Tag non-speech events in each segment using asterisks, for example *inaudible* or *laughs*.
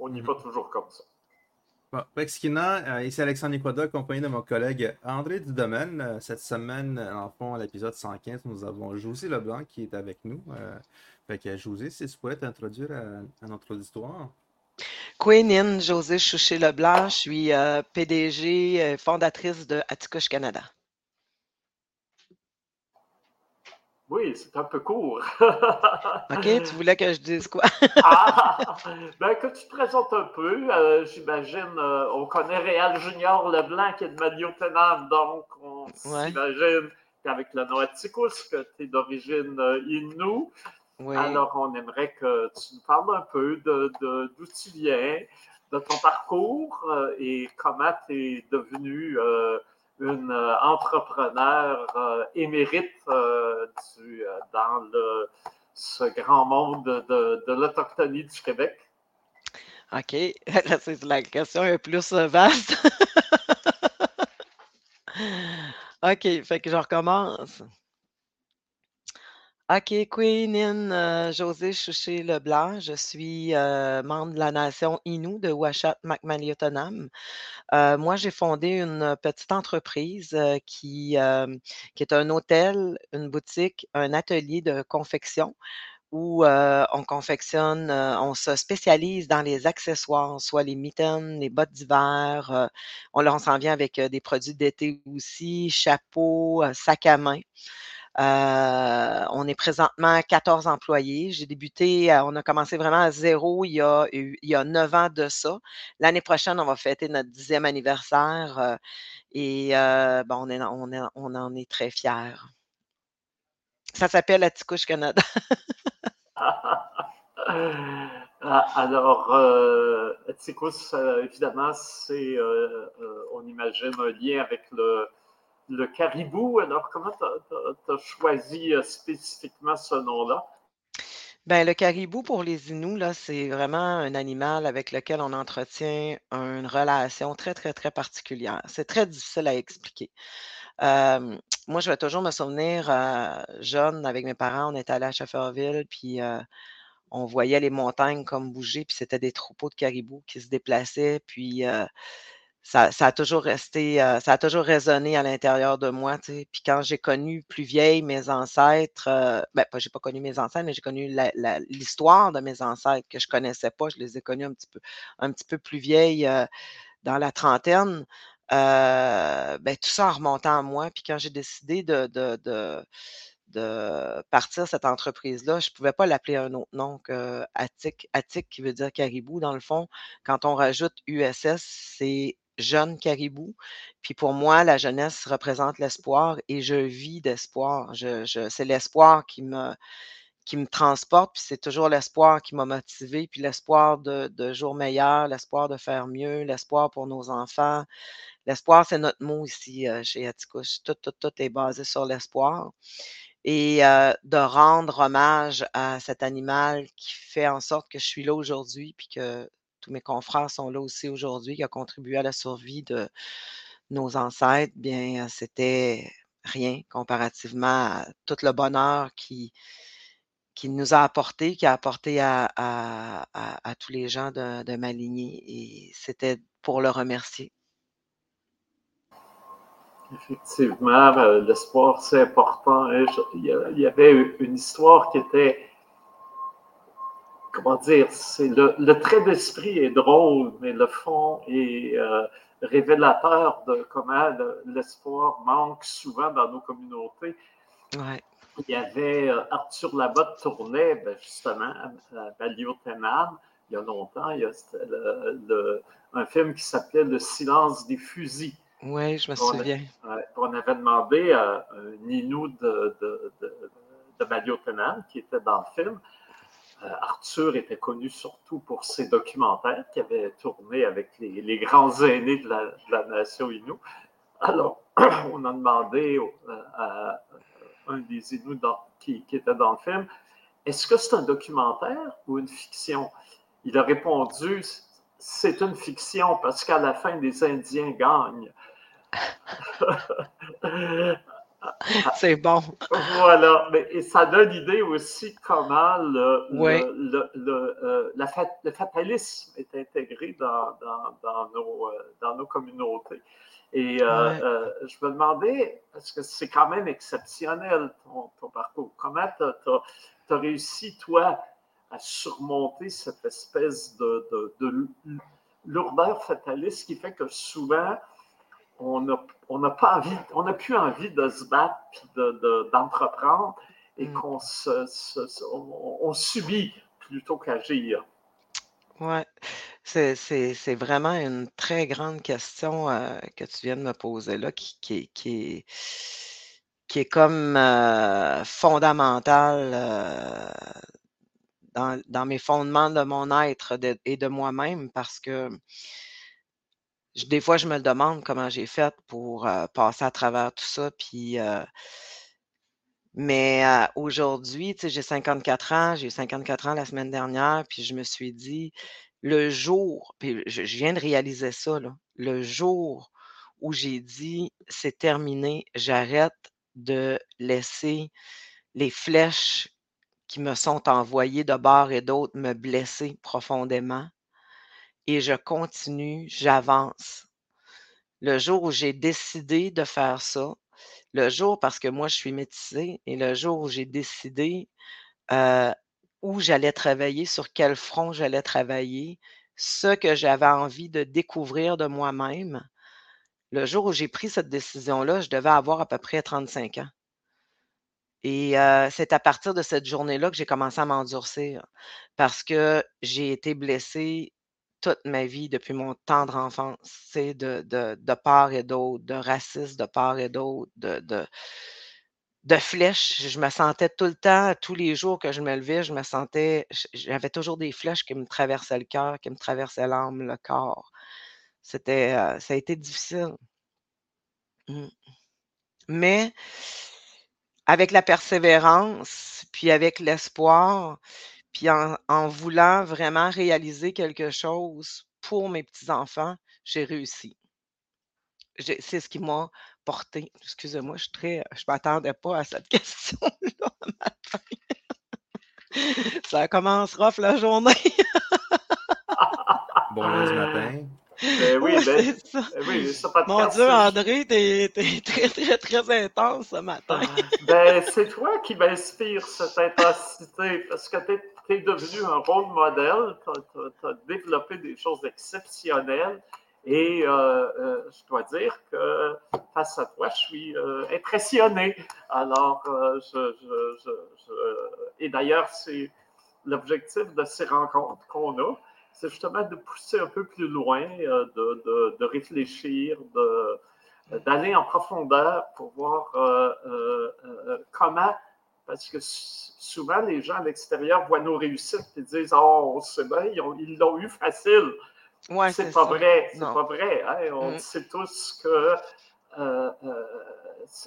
on y va toujours comme ça. Bon, Mexikina, euh, ici Alexandre Nicoda, accompagné de mon collègue André Dudomaine. Euh, cette semaine, en fond, à l'épisode 115, nous avons José Leblanc qui est avec nous. Euh, fait que José, si tu pourrais t'introduire à, notre auditoire. Queen José Chouché Leblanc, je suis PDG, fondatrice de Atticouche Canada. Oui, c'est un peu court. *laughs* OK, tu voulais que je dise quoi? *laughs* ah, ben, que tu te présentes un peu. Euh, j'imagine, euh, on connaît Réal Junior Leblanc qui est de Maliotenam, donc on s'imagine qu'avec le Noaticus, que tu es d'origine euh, Innu. Alors, on aimerait que tu nous parles un peu de, d'où tu viens, de ton parcours et comment tu es devenu une euh, entrepreneur euh, émérite euh, dans ce grand monde de, l'Autochtonie du Québec? OK. *laughs* La question est plus vaste. *laughs* OK, fait que je recommence. OK, Queen euh, José Chouché Leblanc. Je suis euh, membre de la nation Innu de Ouachat Macmaliotonam. Euh, moi, j'ai fondé une petite entreprise qui, qui est un hôtel, une boutique, un atelier de confection où on confectionne, on se spécialise dans les accessoires, soit les mitaines, les bottes d'hiver. on leur s'en vient avec des produits d'été aussi, chapeaux, sacs à main. Euh, on est présentement 14 employés. J'ai débuté, euh, on a commencé vraiment à zéro il y a, il y a 9 ans de ça. L'année prochaine, on va fêter notre dixième anniversaire euh, et on, en est très fiers. Ça s'appelle Atticouche Canada. *laughs* Ah, alors, Atticouche, évidemment, c'est, on imagine, un lien avec le, le caribou. Alors, comment tu as, choisi euh, spécifiquement ce nom-là? Ben, le caribou pour les Inuits, c'est vraiment un animal avec lequel on entretient une relation très, très, très particulière. C'est très difficile à expliquer. moi, je vais toujours me souvenir, euh, jeune, avec mes parents, on était allé à Schefferville, puis euh, on voyait les montagnes comme bouger, puis c'était des troupeaux de caribous qui se déplaçaient, puis ça, a toujours resté, euh, ça a toujours résonné à l'intérieur de moi. Puis quand j'ai connu plus vieille mes ancêtres, euh, ben, pas, j'ai pas connu mes ancêtres, mais j'ai connu l'histoire de mes ancêtres que je connaissais pas. Je les ai connus un petit peu, un petit peu plus vieilles euh, dans la trentaine. ben, tout ça en remontant à moi. Puis quand j'ai décidé de, de, de, de partir cette entreprise-là, je ne pouvais pas l'appeler un autre nom que Attic. Attic qui veut dire caribou, dans le fond. Quand on rajoute USS, c'est jeune caribou. Puis pour moi, la jeunesse représente l'espoir et je vis d'espoir. C'est l'espoir qui me, transporte, puis c'est toujours l'espoir qui m'a motivé, puis l'espoir de, de jours meilleurs, l'espoir de faire mieux, l'espoir pour nos enfants. L'espoir, c'est notre mot ici euh, chez Atticouche. Tout, tout, tout est basé sur l'espoir. Et euh, de rendre hommage à cet animal qui fait en sorte que je suis là aujourd'hui, puis que mes confrères sont là aussi aujourd'hui, qui a contribué à la survie de nos ancêtres, bien, c'était rien comparativement à tout le bonheur qui, qui nous a apporté, qui a apporté à, tous les gens de, de ma lignée. Et c'était pour le remercier. Effectivement, euh, l'espoir, c'est important. Il y avait une histoire qui était comment dire, c'est le, trait d'esprit est drôle, mais le fond est euh, révélateur de comment l'espoir manque souvent dans nos communautés. Il y avait euh, Arthur Labotte tournait ben, justement à Balio il y a longtemps. Il y a un film qui s'appelait Le silence des fusils. Oui, je me souviens. On, avait demandé à un Ninou de, de, de, de qui était dans le film, Arthur était connu surtout pour ses documentaires qui avait tourné avec les, grands aînés de la, nation Innu. Alors, *clears throat* on a demandé euh, à un des Inuits qui, était dans le film, est-ce que c'est un documentaire ou une fiction? Il a répondu, c'est une fiction parce qu'à la fin, les Indiens gagnent. *laughs* *laughs* C'est bon. Voilà. Mais, et ça donne l'idée aussi comment le, le, le, euh, la le fatalisme est intégré dans, dans, dans, nos, euh, dans nos communautés. Et euh, je me demandais, parce que c'est quand même exceptionnel ton, ton parcours, comment tu as, réussi, toi, à surmonter cette espèce de, de, de lourdeur fataliste qui fait que souvent, on n'a on pas envie, on n'a plus envie de se battre d'entreprendre et mm. qu'on se, on, subit plutôt qu'agir. Oui, c'est vraiment une très grande question euh, que tu viens de me poser là, qui, qui, qui, est, comme euh, fondamentale euh, dans, dans, mes fondements de mon être et de moi-même parce que des fois, je me demande comment j'ai fait pour passer à travers tout ça. Puis, mais aujourd'hui, tu sais, j'ai 54 ans, j'ai eu 54 ans la semaine dernière, puis je me suis dit, le jour, puis je, viens de réaliser ça, le jour où j'ai dit, c'est terminé, j'arrête de laisser les flèches qui me sont envoyées de bord et d'autre me blesser profondément et je continue, j'avance. Le jour où j'ai décidé de faire ça, le jour parce que moi je suis métissée et le jour où j'ai décidé euh, où j'allais travailler, sur quel front j'allais travailler, ce que j'avais envie de découvrir de moi-même, le jour où j'ai pris cette décision-là, je devais avoir à peu près 35 ans. Et euh, c'est à partir de cette journée-là que j'ai commencé à m'endurcir parce que j'ai été blessée toute ma vie, depuis mon tendre enfance, c'est de, part et d'autre, de racisme de part et d'autre, de flèches. Je me sentais tout le temps, tous les jours que je me levais, je me sentais, j'avais toujours des flèches qui me traversaient le cœur, qui me traversaient l'âme, le corps. C'était, euh, ça a été difficile. Mmh. Mais avec la persévérance, puis avec l'espoir, puis en, voulant vraiment réaliser quelque chose pour mes petits-enfants, j'ai réussi. C'est ce qui m'a porté. Excusez-moi, je suis très. Je ne m'attendais pas à cette *laughs* question-là matin. Ça commence rough la journée. *laughs* bon lundi matin. Ben oui, ben, ça. Ben oui, ça pas Mon Dieu, André, t'es es très, très, très intense ce matin. Ah, ben, c'est toi qui m'inspire cette intensité parce que t'es es devenu un rôle modèle, tu as, développé des choses exceptionnelles. Et euh, euh, je dois dire que face à toi, je suis euh, impressionné. Alors, je, je, et d'ailleurs, c'est l'objectif de ces rencontres qu'on a, c'est justement de pousser un peu plus loin, de, réfléchir, d'aller en profondeur pour voir comment parce que souvent, les gens à l'extérieur voient nos réussites et disent Oh, c'est bien, ils l'ont eu facile. Ouais, c'est pas, vrai. C'est pas vrai. Hein. On mm. sait tous que euh, euh,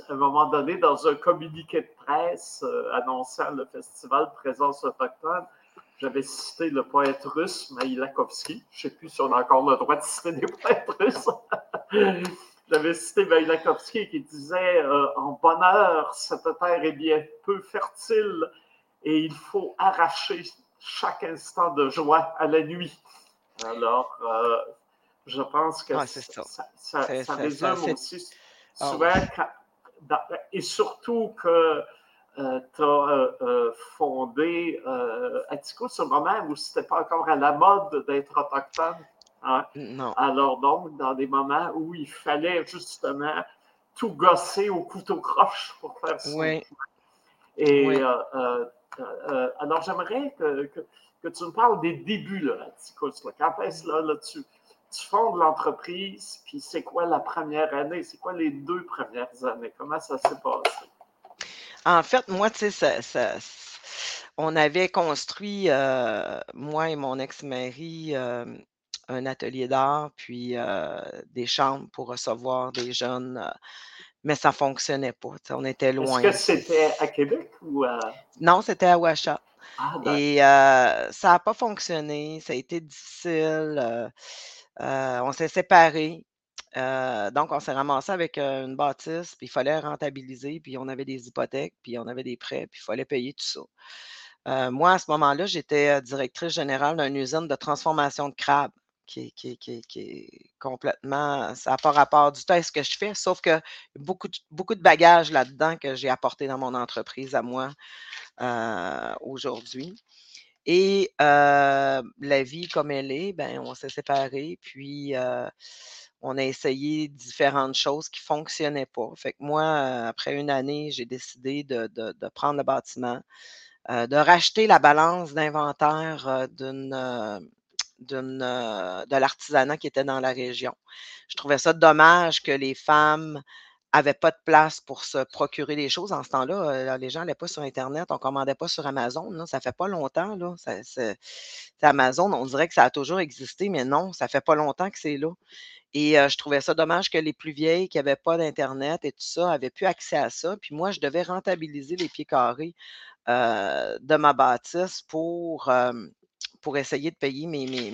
à un moment donné, dans un communiqué de presse euh, annonçant le festival Présence autochtone, j'avais cité le poète russe Maïlakovski. Je ne sais plus si on a encore le droit de citer des poètes russes. *laughs* J'avais cité Vailakovski qui disait euh, En bonheur, cette terre est bien peu fertile et il faut arracher chaque instant de joie à la nuit. Alors, euh, je pense que ça, ça, ça, résume aussi ah souvent, et surtout que euh, tu as fondé Atticus au moment où ce n'était pas encore à la mode d'être autochtone. Hein. Alors donc, dans des moments où il fallait justement tout gosser au couteau croche pour faire ça. Oui. Et euh, euh, euh, alors j'aimerais que, que, tu me parles des débuts, là, Quand est-ce là, là, tu, tu fondes l'entreprise, puis c'est quoi la première année? C'est quoi les deux premières années? Comment ça s'est passé? En fait, moi, tu sais, ça, on avait construit, moi et mon ex-mari, un atelier d'art, puis des chambres pour recevoir des jeunes, mais ça ne fonctionnait pas. On était loin. Est-ce que c'était à Québec ou à... Non, c'était à Ouachat. Ah, Et ça n'a pas fonctionné, ça a été difficile. on s'est séparés. donc, on s'est ramassé avec une bâtisse, puis il fallait rentabiliser, puis on avait des hypothèques, puis on avait des prêts, puis il fallait payer tout ça. moi, à ce moment-là, j'étais directrice générale d'une usine de transformation de crabes qui, est complètement. Ça n'a pas rapport du tout à ce que je fais, sauf que beaucoup de, beaucoup de bagages là-dedans que j'ai apporté dans mon entreprise à moi aujourd'hui. Et la vie comme elle est, ben, on s'est séparés, puis on a essayé différentes choses qui ne fonctionnaient pas. Fait que moi, après une année, j'ai décidé de, prendre le bâtiment, de racheter la balance d'inventaire d'une de l'artisanat qui était dans la région. Je trouvais ça dommage que les femmes n'avaient pas de place pour se procurer des choses. En ce temps-là, les gens n'allaient pas sur Internet, on ne commandait pas sur Amazon. Ça Ça fait pas longtemps. Là. Amazon, on dirait que ça a toujours existé, mais non, ça fait pas longtemps que c'est là. Et je trouvais ça dommage que les plus vieilles qui n'avaient pas d'Internet et tout ça avaient plus accès à ça. Puis moi, je devais rentabiliser les pieds carrés de ma bâtisse pour, pour essayer de payer mes, mes,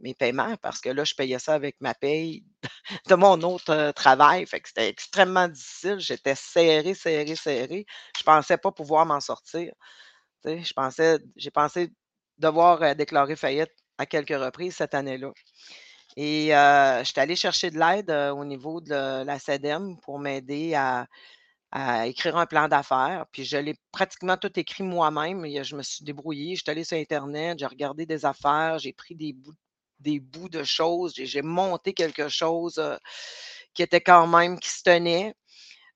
mes, paiements parce que là, je payais ça avec ma paye *laughs* de mon autre travail. Fait que c'était extrêmement difficile. J'étais serré, serré, serré. Je pensais pas pouvoir m'en sortir. je pensais, j'ai pensé devoir déclarer faillite à quelques reprises cette année-là. Et euh, j'étais allée chercher de l'aide euh, au niveau de la CEDEM pour m'aider à, écrire un plan d'affaires. Puis je l'ai pratiquement tout écrit moi-même. Je me suis débrouillée. Je suis allée sur Internet, j'ai regardé des affaires, j'ai pris des bouts, des bouts de choses, j'ai monté quelque chose euh, qui était quand même, qui se tenait.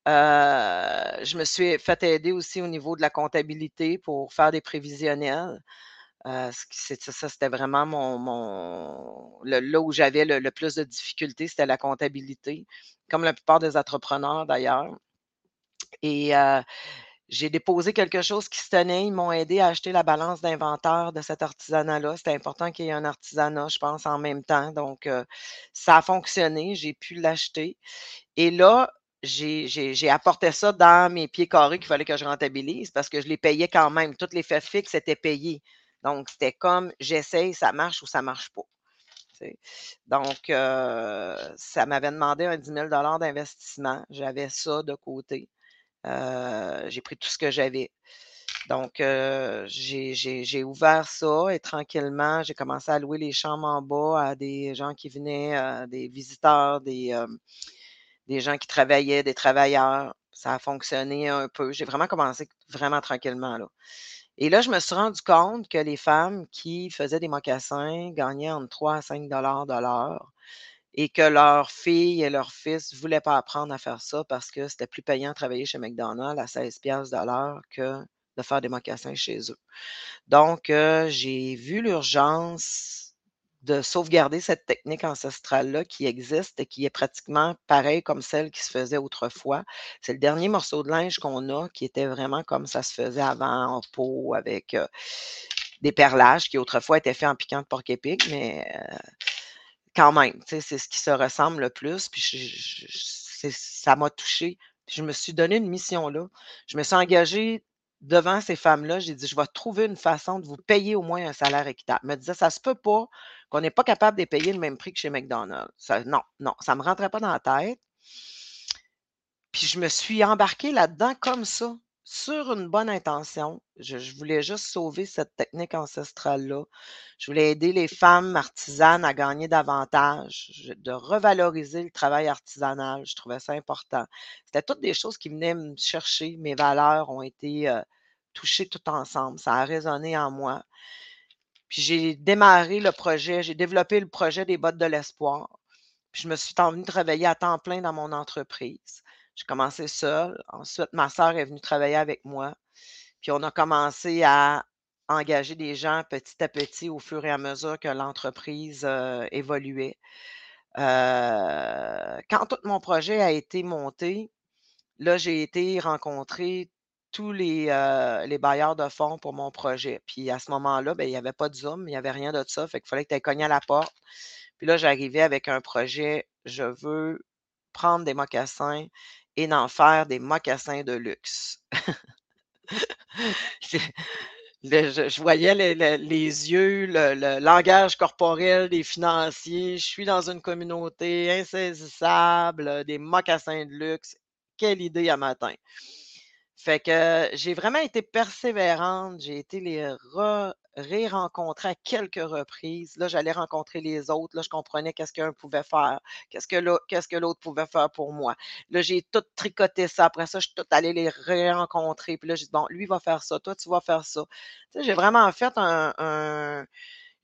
je me suis fait aider aussi au niveau de la comptabilité pour faire des prévisionnels ça, c'était vraiment mon, là où j'avais le, plus de difficultés, c'était la comptabilité, comme la plupart des entrepreneurs d'ailleurs. Et j'ai déposé quelque chose qui se tenait. Ils m'ont aidé à acheter la balance d'inventaire de cet artisanat-là. C'était important qu'il y ait un artisanat, je pense, en même temps. Donc, ça a fonctionné. J'ai pu l'acheter. Et là, j'ai apporté ça dans mes pieds carrés qu'il fallait que je rentabilise parce que je les payais quand même. Toutes les faits fixes étaient payés. Donc, c'était comme j'essaye, ça marche ou ça marche pas. Donc, ça m'avait demandé un 10 000 d'investissement. J'avais ça de côté. J'ai pris tout ce que j'avais. Donc, j'ai ouvert ça et tranquillement, j'ai commencé à louer les chambres en bas à des gens qui venaient, des visiteurs, des, des gens qui travaillaient, des travailleurs. Ça a fonctionné un peu. J'ai vraiment commencé vraiment tranquillement. Là. Et là, je me suis rendu compte que les femmes qui faisaient des mocassins gagnaient entre 3 à 5 dollars de l'heure et que leurs filles et leurs fils ne voulaient pas apprendre à faire ça parce que c'était plus payant de travailler chez McDonald's à 16 de l'heure que de faire des mocassins chez eux. Donc, euh, j'ai vu l'urgence de sauvegarder cette technique ancestrale-là qui existe et qui est pratiquement pareille comme celle qui se faisait autrefois. C'est le dernier morceau de linge qu'on a qui était vraiment comme ça se faisait avant en peau avec des perlages qui autrefois étaient faits en piquant de porc épic, mais quand même, c'est ce qui se ressemble le plus. Puis ça m'a touché. je me suis donné une mission là. Je me suis engagée devant ces femmes-là, j'ai dit, je vais trouver une façon de vous payer au moins un salaire équitable. Elle me disait, ça se peut pas qu'on n'est pas capable de payer le même prix que chez McDonald's. non, non, ça ne me rentrait pas dans la tête. Puis je me suis embarquée là-dedans comme ça, sur une bonne intention. Je, voulais juste sauver cette technique ancestrale-là. Je voulais aider les femmes artisanes à gagner davantage, de revaloriser le travail artisanal. Je trouvais ça important. C'était toutes des choses qui venaient me chercher. Mes valeurs ont été euh, touchées tout ensemble. Ça a résonné en moi. Puis j'ai démarré le projet, j'ai développé le projet des bottes de l'espoir. Puis je me suis envenue travailler à temps plein dans mon entreprise. J'ai commencé seule. Ensuite, ma sœur est venue travailler avec moi. Puis on a commencé à engager des gens petit à petit au fur et à mesure que l'entreprise euh, évoluait. Euh, quand tout mon projet a été monté, là, j'ai été rencontrer tous les, euh, bailleurs de fonds pour mon projet. Puis à ce moment-là, ben, il n'y avait pas de Zoom, il n'y avait rien de ça. Fait qu'il fallait que tu aies cogné à la porte. Puis là, j'arrivais avec un projet, je veux prendre des mocassins et d'en faire des mocassins de luxe. *laughs* je, voyais les, yeux, le, langage corporel des financiers. Je suis dans une communauté insaisissable, des mocassins de luxe. Quelle idée à matin. Fait que j'ai vraiment été persévérante. J'ai été les ré-rencontrer à quelques reprises. Là, j'allais rencontrer les autres. Là, je comprenais qu'est-ce qu'un pouvait faire, qu'est-ce que l'autre pouvait faire pour moi. Là, j'ai tout tricoté ça. Après ça, je suis tout allée les rencontrer. Puis là, j'ai dit, bon, lui va faire ça, toi, tu vas faire ça. Tu sais, j'ai vraiment fait un.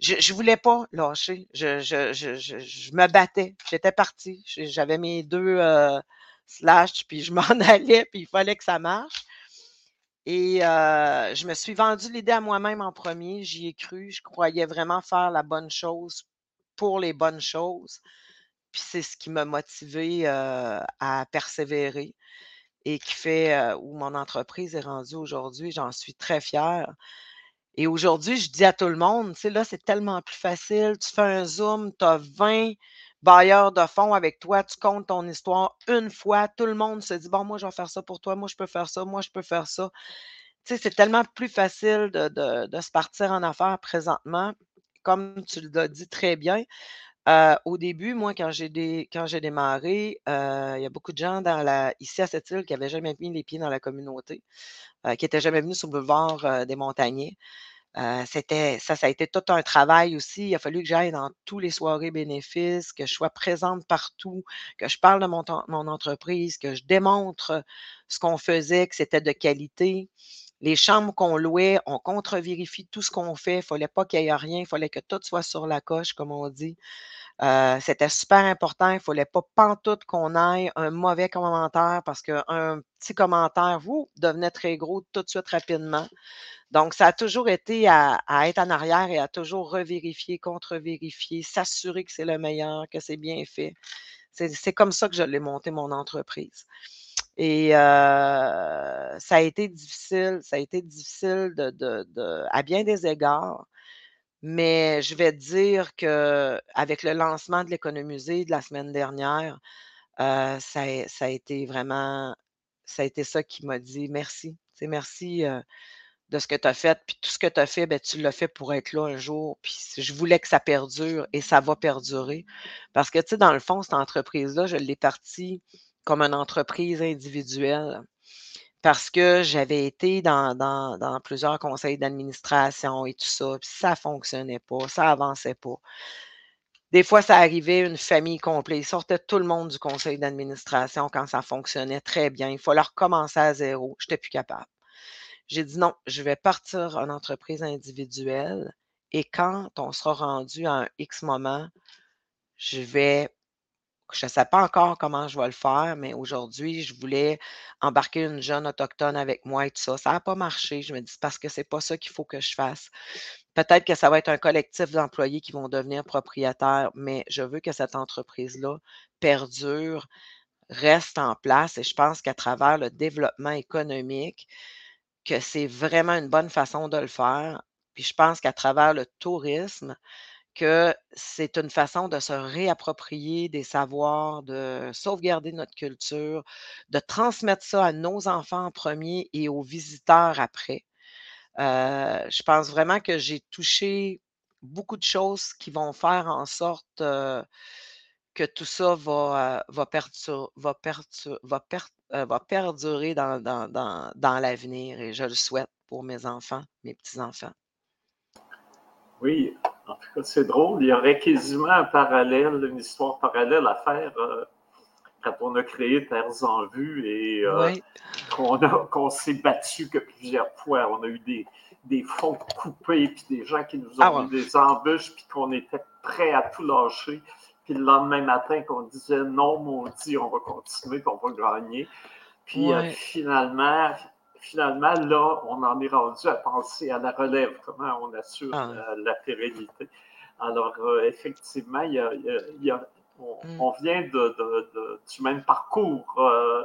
Je, ne voulais pas lâcher. Je, je, me battais. J'étais partie. J'avais mes deux euh, puis je m'en *laughs* allais, puis il fallait que ça marche. Et euh, je me suis vendu l'idée à moi-même en premier. J'y ai cru. Je croyais vraiment faire la bonne chose pour les bonnes choses. Puis c'est ce qui m'a motivé euh, à persévérer et qui fait euh, où mon entreprise est rendue aujourd'hui. J'en suis très fière. Et aujourd'hui, je dis à tout le monde, tu sais, là, c'est tellement plus facile. Tu fais un Zoom, tu as 20 bailleurs de fonds avec toi, tu comptes ton histoire une fois, tout le monde se dit Bon, moi, je vais faire ça pour toi, moi, je peux faire ça, moi, je peux faire ça. Tu sais, c'est tellement plus facile de, se partir en affaires présentement, comme tu l'as dit très bien. Euh, au début, moi, quand j'ai quand j'ai démarré, euh, il y a beaucoup de gens dans la, ici à cette île qui n'avaient jamais mis les pieds dans la communauté, euh, qui n'étaient jamais venus sur le boulevard des Montagnais. C'était, ça, ça a été tout un travail aussi. Il a fallu que j'aille dans toutes les soirées bénéfices, que je sois présente partout, que je parle de mon, mon entreprise, que je démontre ce qu'on faisait, que c'était de qualité. Les chambres qu'on louait, on contre-vérifie tout ce qu'on fait. Il ne fallait pas qu'il y ait rien. Il fallait que tout soit sur la coche, comme on dit. C'était super important. Il ne fallait pas pantoute qu'on aille un mauvais commentaire parce qu'un petit commentaire, vous, devenait très gros tout de suite rapidement. Donc, ça a toujours été à, être en arrière et à toujours revérifier, contre-vérifier, s'assurer que c'est le meilleur, que c'est bien fait. C'est comme ça que je l'ai monté mon entreprise. Et ça a été difficile, ça a été difficile de, à bien des égards. Mais je vais dire qu'avec le lancement de l'économusée de la semaine dernière, ça, a, été vraiment, ça a été ça qui m'a dit merci. C'est merci de ce que tu as fait. Puis tout ce que tu as fait, ben, tu l'as fait pour être là un jour. Puis je voulais que ça perdure et ça va perdurer. Parce que, tu sais, dans le fond, cette entreprise-là, je l'ai partie comme une entreprise individuelle parce que j'avais été dans, dans, plusieurs conseils d'administration et tout ça, puis ça fonctionnait pas, ça avançait pas. Des fois, ça arrivait une famille complète. Ils sortaient tout le monde du conseil d'administration quand ça fonctionnait très bien. Il fallait recommencer à zéro. Je n'étais plus capable. J'ai dit non, je vais partir en entreprise individuelle et quand on sera rendu à un X moment, je vais je ne sais pas encore comment je vais le faire, mais aujourd'hui, je voulais embarquer une jeune autochtone avec moi et tout ça. Ça n'a pas marché. Je me dis, parce que ce n'est pas ça qu'il faut que je fasse. Peut-être que ça va être un collectif d'employés qui vont devenir propriétaires, mais je veux que cette entreprise-là perdure, reste en place. Et je pense qu'à travers le développement économique, que c'est vraiment une bonne façon de le faire. Puis je pense qu'à travers le tourisme, que c'est une façon de se réapproprier des savoirs, de sauvegarder notre culture, de transmettre ça à nos enfants en premier et aux visiteurs après. Euh, je pense vraiment que j'ai touché beaucoup de choses qui vont faire en sorte euh, que tout ça va, perdurer dans l'avenir et je le souhaite pour mes enfants, mes petits-enfants. Oui, en tout cas, c'est drôle. Il y aurait quasiment un parallèle, une histoire parallèle à faire euh, quand on a créé Terres en vue et euh, qu'on s'est battu que plusieurs fois. On a eu des, des fonds coupés, puis des gens qui nous ont ah mis des embûches, puis qu'on était prêts à tout lâcher. Puis le lendemain matin, qu'on disait non, maudit, on va continuer, puis on va gagner. Puis euh, finalement, finalement, là, on en est rendu à penser à la relève, comment on assure ah. la, pérennité. Alors, euh, effectivement, il y a, on, vient de, du même parcours. Euh,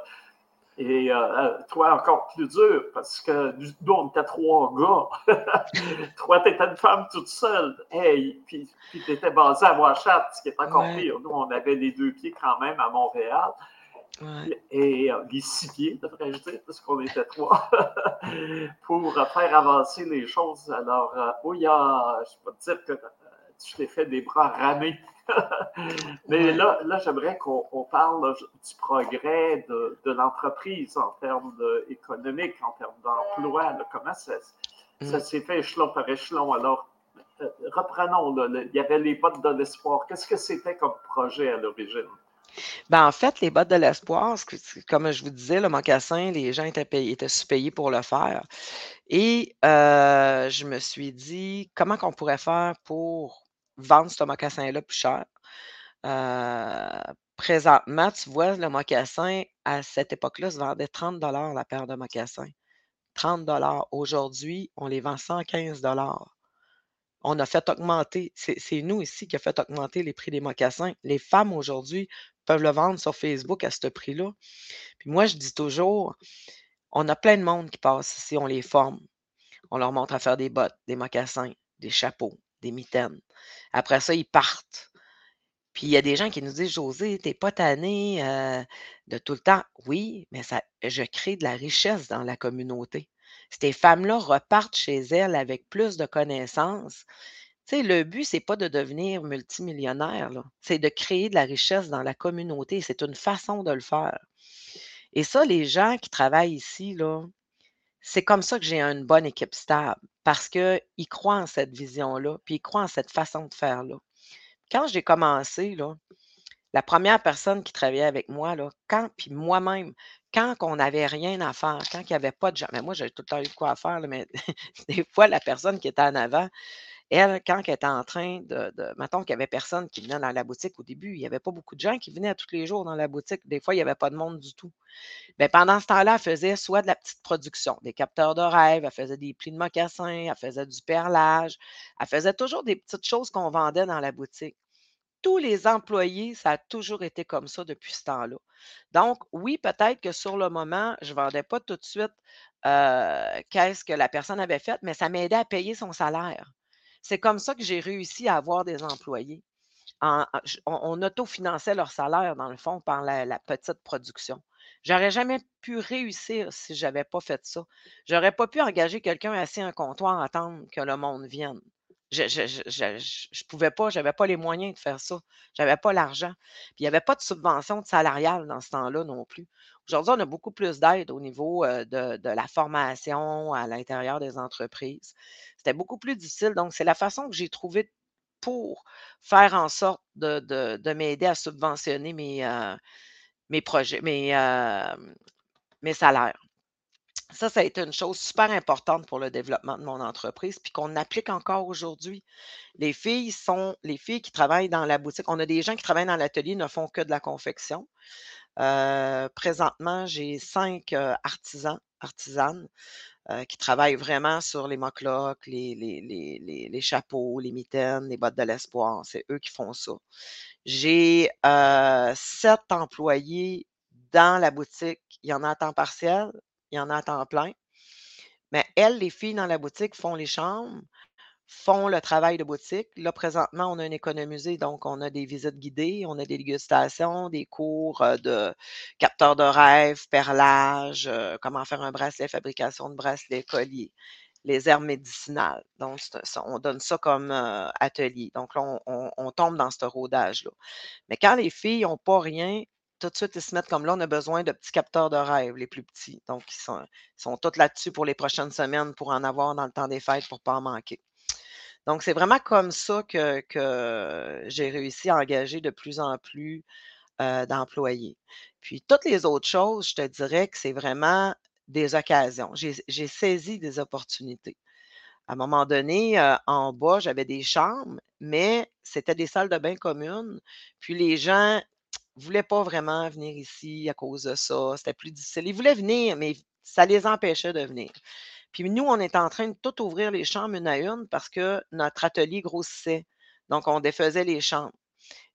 et euh, toi, encore plus dur, parce que nous, on était trois gars. *laughs* toi, tu étais une femme toute seule. Hey, puis, tu étais basé à Ouachat, ce qui est encore pire. Nous, on avait les deux pieds quand même à Montréal. Et euh, les six pieds, devrais-je dire, parce qu'on était trois, *laughs* pour faire avancer les choses. Alors, euh, oui, je ne peux pas dire que tu t'es fait des bras ramés. *laughs* Mais là, là j'aimerais qu'on parle du progrès de, l'entreprise en termes économiques, en termes d'emploi. Comment ça, ça mm. s'est fait échelon par échelon? Alors, euh, reprenons, il y avait les bottes de l'espoir. Qu'est-ce que c'était comme projet à l'origine? Ben, en fait, les bottes de l'espoir, comme je vous disais, le mocassin, les gens étaient, payés, étaient sous-payés pour le faire. Et euh, je me suis dit, comment qu'on pourrait faire pour vendre ce mocassin-là plus cher? Euh, présentement, tu vois, le mocassin, à cette époque-là, se vendait 30 la paire de mocassins. 30 Aujourd'hui, on les vend 115 on a fait augmenter, c'est nous ici qui a fait augmenter les prix des mocassins. Les femmes aujourd'hui peuvent le vendre sur Facebook à ce prix-là. Puis moi, je dis toujours, on a plein de monde qui passe ici, on les forme. On leur montre à faire des bottes, des mocassins, des chapeaux, des mitaines. Après ça, ils partent. Puis il y a des gens qui nous disent José, t'es pas tanné euh, de tout le temps. Oui, mais je crée de la richesse dans la communauté. Ces femmes-là repartent chez elles avec plus de connaissances. Tu sais, le but, c'est pas de devenir multimillionnaire, c'est de créer de la richesse dans la communauté. C'est une façon de le faire. Et ça, les gens qui travaillent ici, là, c'est comme ça que j'ai une bonne équipe stable parce qu'ils croient en cette vision-là, puis ils croient en cette façon de faire-là. Quand j'ai commencé, là, la première personne qui travaillait avec moi, là, quand, puis moi-même, quand on n'avait rien à faire, quand il n'y avait pas de gens, mais moi, j'ai tout le temps eu de quoi faire, mais *laughs* des fois, la personne qui était en avant, elle, quand elle était en train de, mettons qu'il n'y avait personne qui venait dans la boutique au début, il n'y avait pas beaucoup de gens qui venaient tous les jours dans la boutique. Des fois, il n'y avait pas de monde du tout. Mais pendant ce temps-là, elle faisait soit de la petite production, des capteurs de rêve, elle faisait des plis de mocassins, elle faisait du perlage, elle faisait toujours des petites choses qu'on vendait dans la boutique tous les employés, ça a toujours été comme ça depuis ce temps-là. Donc, oui, peut-être que sur le moment, je ne vendais pas tout de suite qu'est-ce que la personne avait fait, mais ça m'aidait à payer son salaire. C'est comme ça que j'ai réussi à avoir des employés. on, autofinançait leur salaire, dans le fond, par la, petite production. J'aurais jamais pu réussir si je n'avais pas fait ça. J'aurais pas pu engager quelqu'un assis à un comptoir à attendre que le monde vienne. Je ne pouvais pas, je n'avais pas les moyens de faire ça. Je n'avais pas l'argent. Puis il n'y avait pas de subvention de salariale dans ce temps-là non plus. Aujourd'hui, on a beaucoup plus d'aide au niveau de, la formation à l'intérieur des entreprises. C'était beaucoup plus difficile. Donc, c'est la façon que j'ai trouvé pour faire en sorte de, m'aider à subventionner mes, mes projets, mes, mes salaires. Ça, ça a été une chose super importante pour le développement de mon entreprise, puis qu'on applique encore aujourd'hui. Les filles sont les filles qui travaillent dans la boutique. On a des gens qui travaillent dans l'atelier, ne font que de la confection. Euh, présentement, j'ai cinq euh, artisans, artisanes euh, qui travaillent vraiment sur les moclocs, les, les, les, chapeaux, les mitaines, les bottes de l'espoir. C'est eux qui font ça. J'ai sept employés dans la boutique. Il y en a à temps partiel, il y en a à temps plein. Mais elles, les filles dans la boutique, font les chambres, font le travail de boutique. Là, présentement, on a une économisée, donc on a des visites guidées, on a des dégustations, des cours de capteurs de rêve, perlage, comment faire un bracelet, fabrication de bracelets, colliers, les herbes médicinales. Donc, on donne ça comme atelier. Donc là, on, on tombe dans ce rodage-là. Mais quand les filles n'ont pas rien, tout de suite, ils se mettent comme là, on a besoin de petits capteurs de rêve, les plus petits. Donc, ils sont, ils sont tous là-dessus pour les prochaines semaines pour en avoir dans le temps des fêtes pour ne pas en manquer. Donc, c'est vraiment comme ça que, j'ai réussi à engager de plus en plus euh, d'employés. Puis, toutes les autres choses, je te dirais que c'est vraiment des occasions. J'ai saisi des opportunités. À un moment donné, euh, en bas, j'avais des chambres, mais c'était des salles de bain communes. Puis les gens ne voulaient pas vraiment venir ici à cause de ça. C'était plus difficile. Ils voulaient venir, mais ça les empêchait de venir. Puis nous, on est en train de tout ouvrir les chambres une à une parce que notre atelier grossissait. Donc, on défaisait les chambres.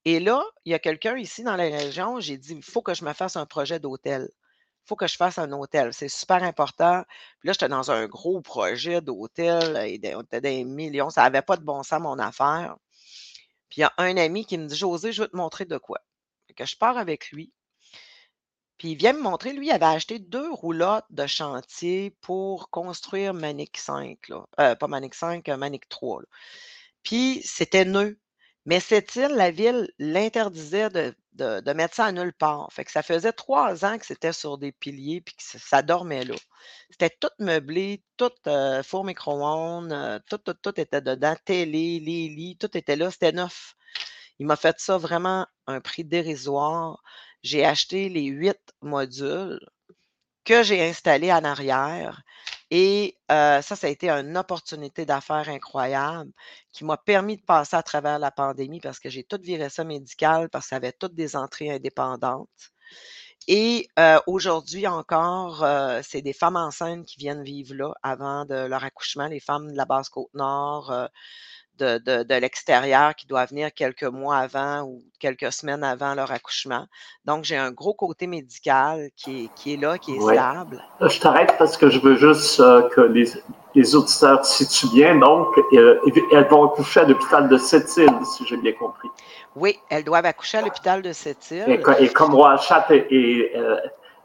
Et là, il y a quelqu'un ici dans la région, j'ai dit, il faut que je me fasse un projet d'hôtel. Il faut que je fasse un hôtel. C'est super important. Puis là, j'étais dans un gros projet d'hôtel. On était des millions. Ça n'avait pas de bon sens, mon affaire. Puis il y a un ami qui me dit, José, je vais te montrer de quoi que je pars avec lui. Puis il vient me montrer, lui, il avait acheté deux roulottes de chantier pour construire Manic 5, là. Euh, pas Manic 5, euh, Manic 3. Puis c'était neuf. Mais cette île, la ville l'interdisait de, mettre ça à nulle part. Fait que ça faisait trois ans que c'était sur des piliers puis que ça, dormait là. C'était tout meublé, tout euh, four micro-ondes, tout, tout, tout était dedans, télé, les lits, tout était là, c'était neuf. Il m'a fait ça vraiment un prix dérisoire j'ai acheté les huit modules que j'ai installés en arrière. Et ça, ça a été une opportunité d'affaires incroyable qui m'a permis de passer à travers la pandémie parce que j'ai tout viré ça médical parce que ça avait toutes des entrées indépendantes. Et aujourd'hui encore, c'est des femmes enceintes qui viennent vivre là avant de leur accouchement, les femmes de la Basse-Côte-Nord, de, l'extérieur qui doivent venir quelques mois avant ou quelques semaines avant leur accouchement. Donc, j'ai un gros côté médical qui est, qui est là, qui est stable. Je t'arrête parce que je veux juste euh, que les, les auditeurs situent bien. Donc, euh, elles vont accoucher à l'hôpital de Sept-Îles, si j'ai bien compris. Oui, elles doivent accoucher à l'hôpital de Sept-Îles. Et, comme Roachat est, euh,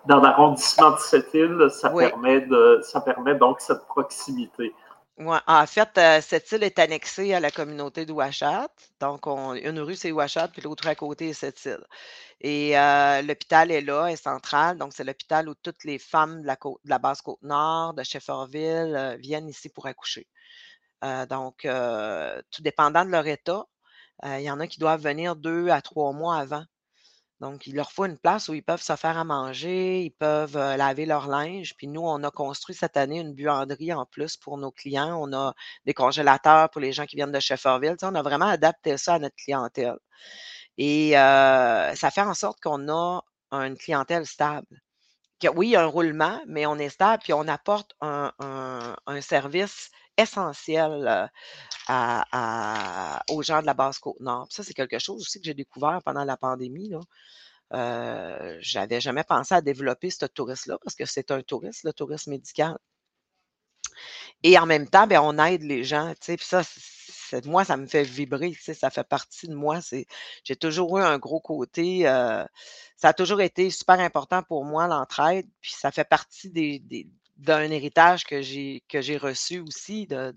dans l'arrondissement de Sept-Îles, ça, permet de, ça permet donc cette proximité. En fait, euh, cette île est annexée à la communauté de Ouachat. Donc, une rue, c'est Ouachat, puis l'autre à côté est cette île. Et euh, l'hôpital est là, est central. Donc, c'est l'hôpital où toutes les femmes de la, côte, de la basse côte nord, de Shefferville, euh, viennent ici pour accoucher. donc, tout dépendant de leur état, il y en a qui doivent venir deux à trois mois avant donc, il leur faut une place où ils peuvent se faire à manger, ils peuvent laver leur linge. Puis nous, on a construit cette année une buanderie en plus pour nos clients. On a des congélateurs pour les gens qui viennent de Shefferville. on a vraiment adapté ça à notre clientèle. Et ça fait en sorte qu'on a une clientèle stable. oui, il y a un roulement, mais on est stable, puis on apporte un, service essentiel aux gens de la basse côte nord. ça, c'est quelque chose aussi que j'ai découvert pendant la pandémie. Là. Euh, j'avais jamais pensé à développer ce tourisme-là parce que c'est un tourisme, le tourisme médical. Et en même temps, ben, on aide les gens. Puis ça, moi, ça me fait vibrer. Ça fait partie de moi. J'ai toujours eu un gros côté. Ça a toujours été super important pour moi, l'entraide. Puis ça fait partie des, d'un héritage que j'ai que j'ai reçu aussi de,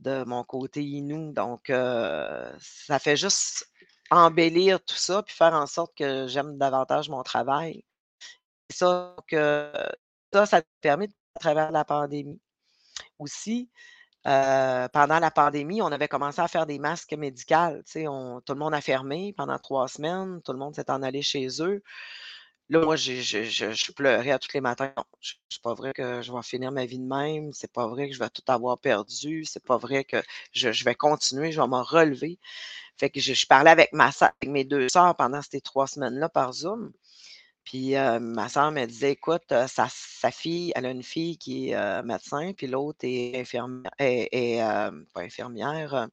de, mon côté Inou. Donc, euh, ça fait juste embellir tout ça, puis faire en sorte que j'aime davantage mon travail. Ça, que, ça, ça permis, à travers la pandémie. Aussi, euh, pendant la pandémie, on avait commencé à faire des masques médicaux. Tout le monde a fermé pendant trois semaines, tout le monde s'est en allé chez eux. Là, moi, je, je, pleurais à tous les matins. C'est pas vrai que je vais finir ma vie de même. C'est pas vrai que je vais tout avoir perdu. C'est pas vrai que je, vais continuer, je vais me relever. Fait que je, parlais avec ma avec mes deux sœurs pendant ces trois semaines-là par Zoom. Puis euh, ma soeur me disait, écoute, euh, sa, sa, fille, elle a une fille qui est euh, médecin, puis l'autre est infirmière, est, pas infirmière,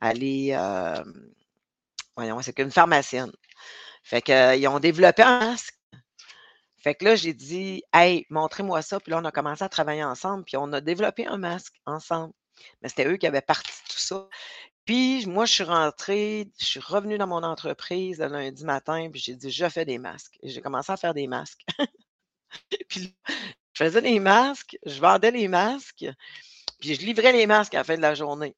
elle est, voyons, c'est qu'une pharmacienne. Fait qu'ils ont développé un masque. Fait que là, j'ai dit, hey, montrez-moi ça. Puis là, on a commencé à travailler ensemble. Puis on a développé un masque ensemble. Mais c'était eux qui avaient parti tout ça. Puis moi, je suis rentrée, je suis revenue dans mon entreprise le lundi matin, puis j'ai dit, je fais des masques. Et j'ai commencé à faire des masques. *laughs* puis je faisais des masques, je vendais les masques, puis je livrais les masques à la fin de la journée.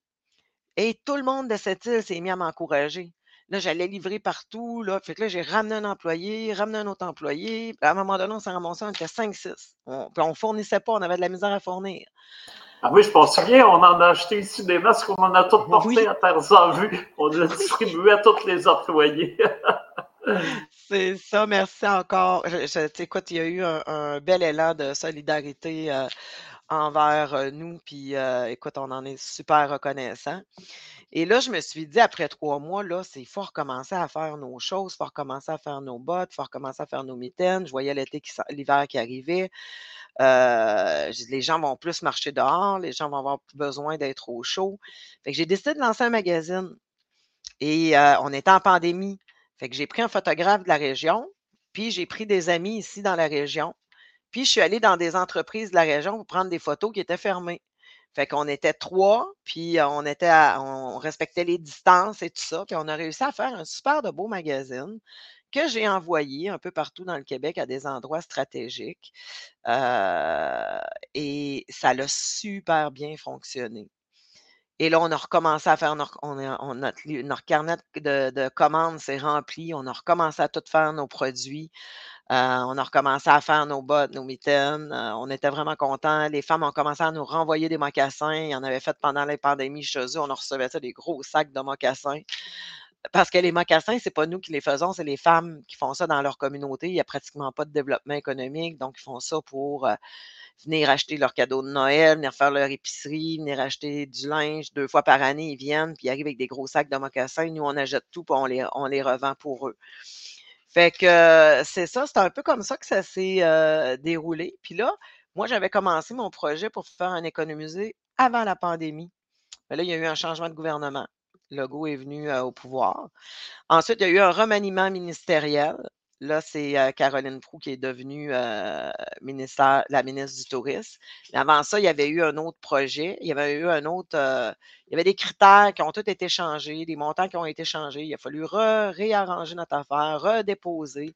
Et tout le monde de cette île s'est mis à m'encourager. Là, j'allais livrer partout. Là. Fait que là, j'ai ramené un employé, ramené un autre employé. à un moment donné, on s'est ramassé, on était 5-6. On, ne fournissait pas, on avait de la misère à fournir. Ah oui, je pense bien, on en a acheté ici des masques, on en a tout porté à terre sans vue. On a distribué à tous les employés. *laughs* C'est ça, merci encore. écoute, il y a eu un, bel élan de solidarité euh, envers euh, nous, puis euh, écoute, on en est super reconnaissant. Et là, je me suis dit, après trois mois, là, il faut recommencer à faire nos choses, il faut recommencer à faire nos bottes, il faut recommencer à faire nos mitaines. Je voyais l'été l'hiver qui arrivait. Euh, les gens vont plus marcher dehors, les gens vont avoir plus besoin d'être au chaud. J'ai décidé de lancer un magazine. Et euh, on était en pandémie. Fait que j'ai pris un photographe de la région, puis j'ai pris des amis ici dans la région. Puis je suis allée dans des entreprises de la région pour prendre des photos qui étaient fermées. Fait qu'on était trois, puis on était on respectait les distances et tout ça, puis on a réussi à faire un super de beau magazine que j'ai envoyé un peu partout dans le Québec à des endroits stratégiques. et ça a super bien fonctionné. Et là, on a recommencé à faire notre, on notre, carnet de, commandes s'est rempli. On a recommencé à tout faire nos produits. Euh, on a recommencé à faire nos bottes, nos mitaines. Euh, on était vraiment contents. Les femmes ont commencé à nous renvoyer des mocassins. Ils en avaient fait pendant la pandémie chez eux. On recevait ça, des gros sacs de mocassins. Parce que les mocassins, c'est pas nous qui les faisons, c'est les femmes qui font ça dans leur communauté. Il n'y a pratiquement pas de développement économique, donc ils font ça pour euh, venir acheter leurs cadeaux de Noël, venir faire leur épicerie, venir acheter du linge deux fois par année. Ils viennent, puis ils arrivent avec des gros sacs de mocassins. Nous, on achète tout, puis on les revend pour eux. Fait que c'est ça, c'est un peu comme ça que ça s'est euh, déroulé. Puis là, moi, j'avais commencé mon projet pour faire un économisé avant la pandémie. Mais là, il y a eu un changement de gouvernement. Legault est venu euh, au pouvoir. Ensuite, il y a eu un remaniement ministériel. Là, c'est Caroline Proux qui est devenue ministère, la ministre du Tourisme. Mais avant ça, il y avait eu un autre projet. Il y avait eu un autre. il y avait des critères qui ont tous été changés, des montants qui ont été changés. Il a fallu réarranger notre affaire, redéposer.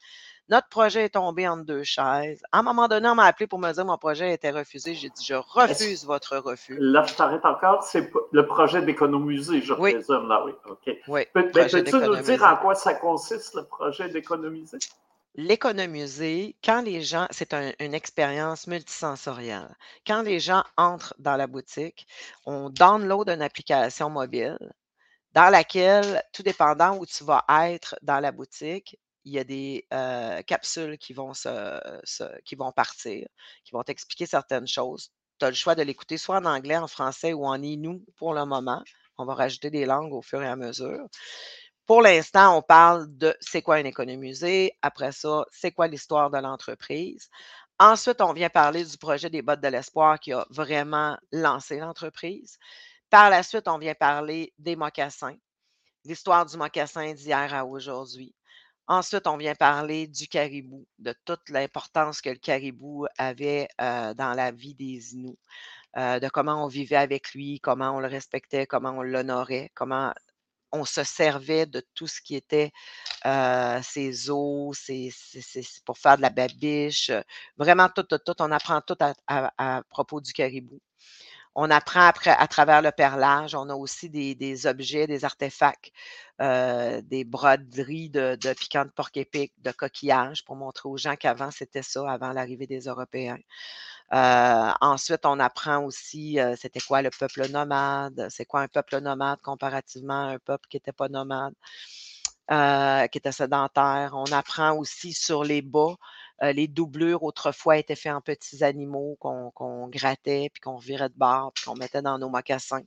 Notre projet est tombé entre deux chaises. À un moment donné, on m'a appelé pour me dire que mon projet a été refusé. J'ai dit, je refuse votre refus. Là, je t'arrête encore. C'est le projet d'économiser, je oui. présume. Là, oui. OK. Oui, Peux-tu nous dire en quoi ça consiste, le projet d'économiser? L'économiser, quand les gens, c'est une expérience multisensorielle. Quand les gens entrent dans la boutique, on download une application mobile dans laquelle, tout dépendant où tu vas être dans la boutique, il y a des capsules qui vont, qui vont partir, qui vont t'expliquer certaines choses. Tu as le choix de l'écouter soit en anglais, en français ou en inou pour le moment. On va rajouter des langues au fur et à mesure. Pour l'instant, on parle de c'est quoi un économisé. Après ça, c'est quoi l'histoire de l'entreprise. Ensuite, on vient parler du projet des bottes de l'espoir qui a vraiment lancé l'entreprise. Par la suite, on vient parler des mocassins, l'histoire du mocassin d'hier à aujourd'hui. Ensuite, on vient parler du caribou, de toute l'importance que le caribou avait dans la vie des Inuits, de comment on vivait avec lui, comment on le respectait, comment on l'honorait, comment on se servait de tout ce qui était ses os, pour faire de la babiche, vraiment tout, tout, tout. On apprend tout à propos du caribou. On apprend à travers le perlage. On a aussi des, objets, des artefacts, euh, des broderies de, de piquants de porc épic, de coquillages pour montrer aux gens qu'avant, c'était ça, avant l'arrivée des Européens. Euh, ensuite, on apprend aussi euh, c'était quoi le peuple nomade, c'est quoi un peuple nomade comparativement à un peuple qui n'était pas nomade, qui était sédentaire. On apprend aussi sur les bas, euh, les doublures autrefois étaient faites en petits animaux qu'on grattait, puis qu'on virait de bord, puis qu'on mettait dans nos mocassins.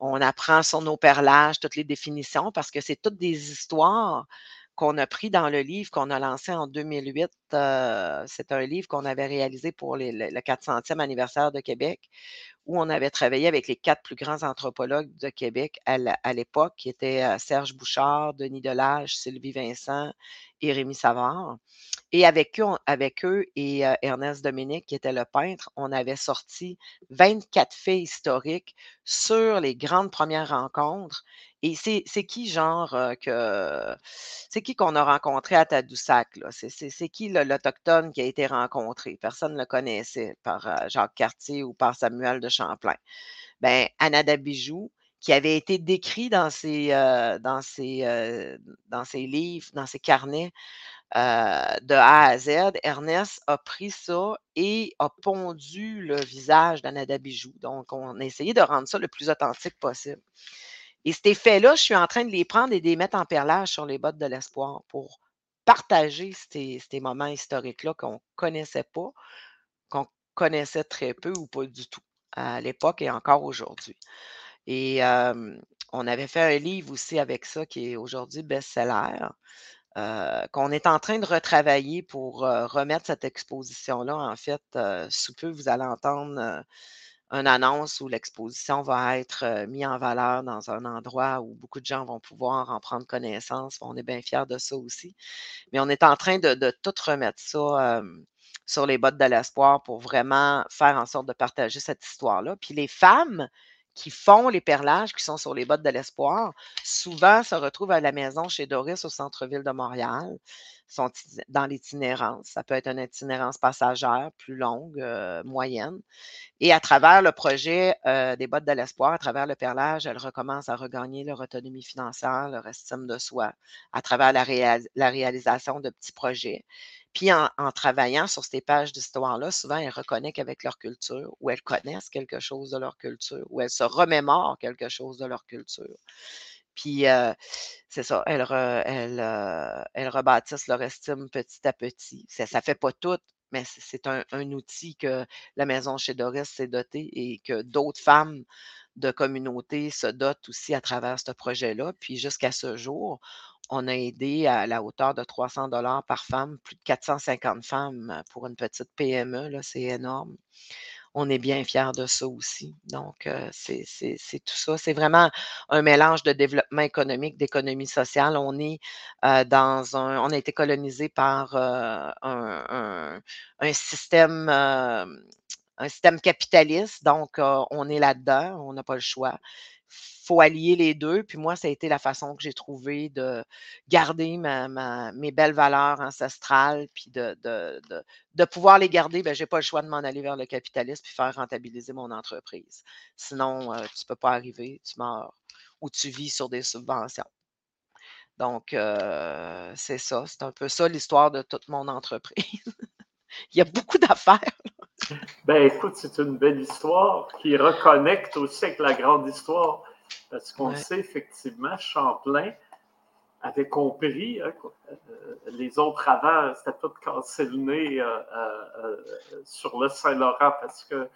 On apprend sur nos perlages toutes les définitions parce que c'est toutes des histoires qu'on a pris dans le livre qu'on a lancé en 2008. Euh, c'est un livre qu'on avait réalisé pour le, 400e anniversaire de Québec, où on avait travaillé avec les quatre plus grands anthropologues de Québec à l'époque, qui étaient euh, Serge Bouchard, Denis Delage, Sylvie Vincent et Rémi Savard. Et avec eux, avec eux et euh, Ernest Dominique, qui était le peintre, on avait sorti 24 faits historiques sur les grandes premières rencontres. Et c'est qui, genre, euh, que. C'est qui qu'on a rencontré à Tadoussac? C'est qui l'Autochtone qui a été rencontré? Personne ne le connaissait par euh, Jacques Cartier ou par Samuel de Champlain. Ben, Anada Bijou, qui avait été décrit dans ses, dans ses, dans ses livres, dans ses carnets, euh, de A à Z, Ernest a pris ça et a pondu le visage d'Anada Bijou. Donc, on a essayé de rendre ça le plus authentique possible. Et cet effet-là, je suis en train de les prendre et de les mettre en perlage sur les bottes de l'espoir pour partager ces, moments historiques-là qu'on ne connaissait pas, qu'on connaissait très peu ou pas du tout à l'époque et encore aujourd'hui. Et on avait fait un livre aussi avec ça qui est aujourd'hui best-seller. Euh, qu'on est en train de retravailler pour euh, remettre cette exposition-là. En fait, euh, sous peu, vous allez entendre une annonce où l'exposition va être mise en valeur dans un endroit où beaucoup de gens vont pouvoir en prendre connaissance. On est bien fiers de ça aussi. Mais on est en train de, de tout remettre ça sur les bottes de l'espoir pour vraiment faire en sorte de partager cette histoire-là. Puis les femmes qui font les perlages, qui sont sur les bottes de l'espoir, souvent se retrouvent à la maison chez Doris au centre-ville de Montréal, sont dans l'itinérance. Ça peut être une itinérance passagère, plus longue, euh, moyenne. Et à travers le projet euh, des bottes de l'espoir, à travers le perlage, elles recommencent à regagner leur autonomie financière, leur estime de soi, à travers la, la réalisation de petits projets. Puis en, travaillant sur ces pages d'histoire-là, souvent elles reconnaissent avec leur culture ou elles connaissent quelque chose de leur culture ou elles se remémorent quelque chose de leur culture. Puis euh, c'est ça, elles, euh, elles, rebâtissent leur estime petit à petit. Ça ne fait pas tout, mais c'est un, un, outil que la Maison chez Doris s'est dotée et que d'autres femmes de communauté se dotent aussi à travers ce projet-là. Puis jusqu'à ce jour, on a aidé à la hauteur de 300 dollars par femme, plus de 450 femmes euh, pour une petite PME, c'est énorme. On est bien fiers de ça aussi. Donc, euh, c'est tout ça. C'est vraiment un mélange de développement économique, d'économie sociale. On est euh, dans un. On a été colonisé par un, système un système capitaliste, donc on est là-dedans, on n'a pas le choix faut allier les deux. Puis moi, ça a été la façon que j'ai trouvé de garder mes belles valeurs ancestrales, puis de, de, pouvoir les garder. Ben, je n'ai pas le choix de m'en aller vers le capitalisme puis faire rentabiliser mon entreprise. Sinon, euh, tu ne peux pas arriver, tu meurs ou tu vis sur des subventions. Donc, euh, c'est ça. C'est un peu ça l'histoire de toute mon entreprise. *laughs* Il y a beaucoup d'affaires. Ben écoute, c'est une belle histoire qui reconnecte aussi avec la grande histoire. Parce qu'on sait effectivement, Champlain avait compris, hein, euh, les autres avant, c'était tout cassé le nez euh, euh, sur le Saint-Laurent parce qu'il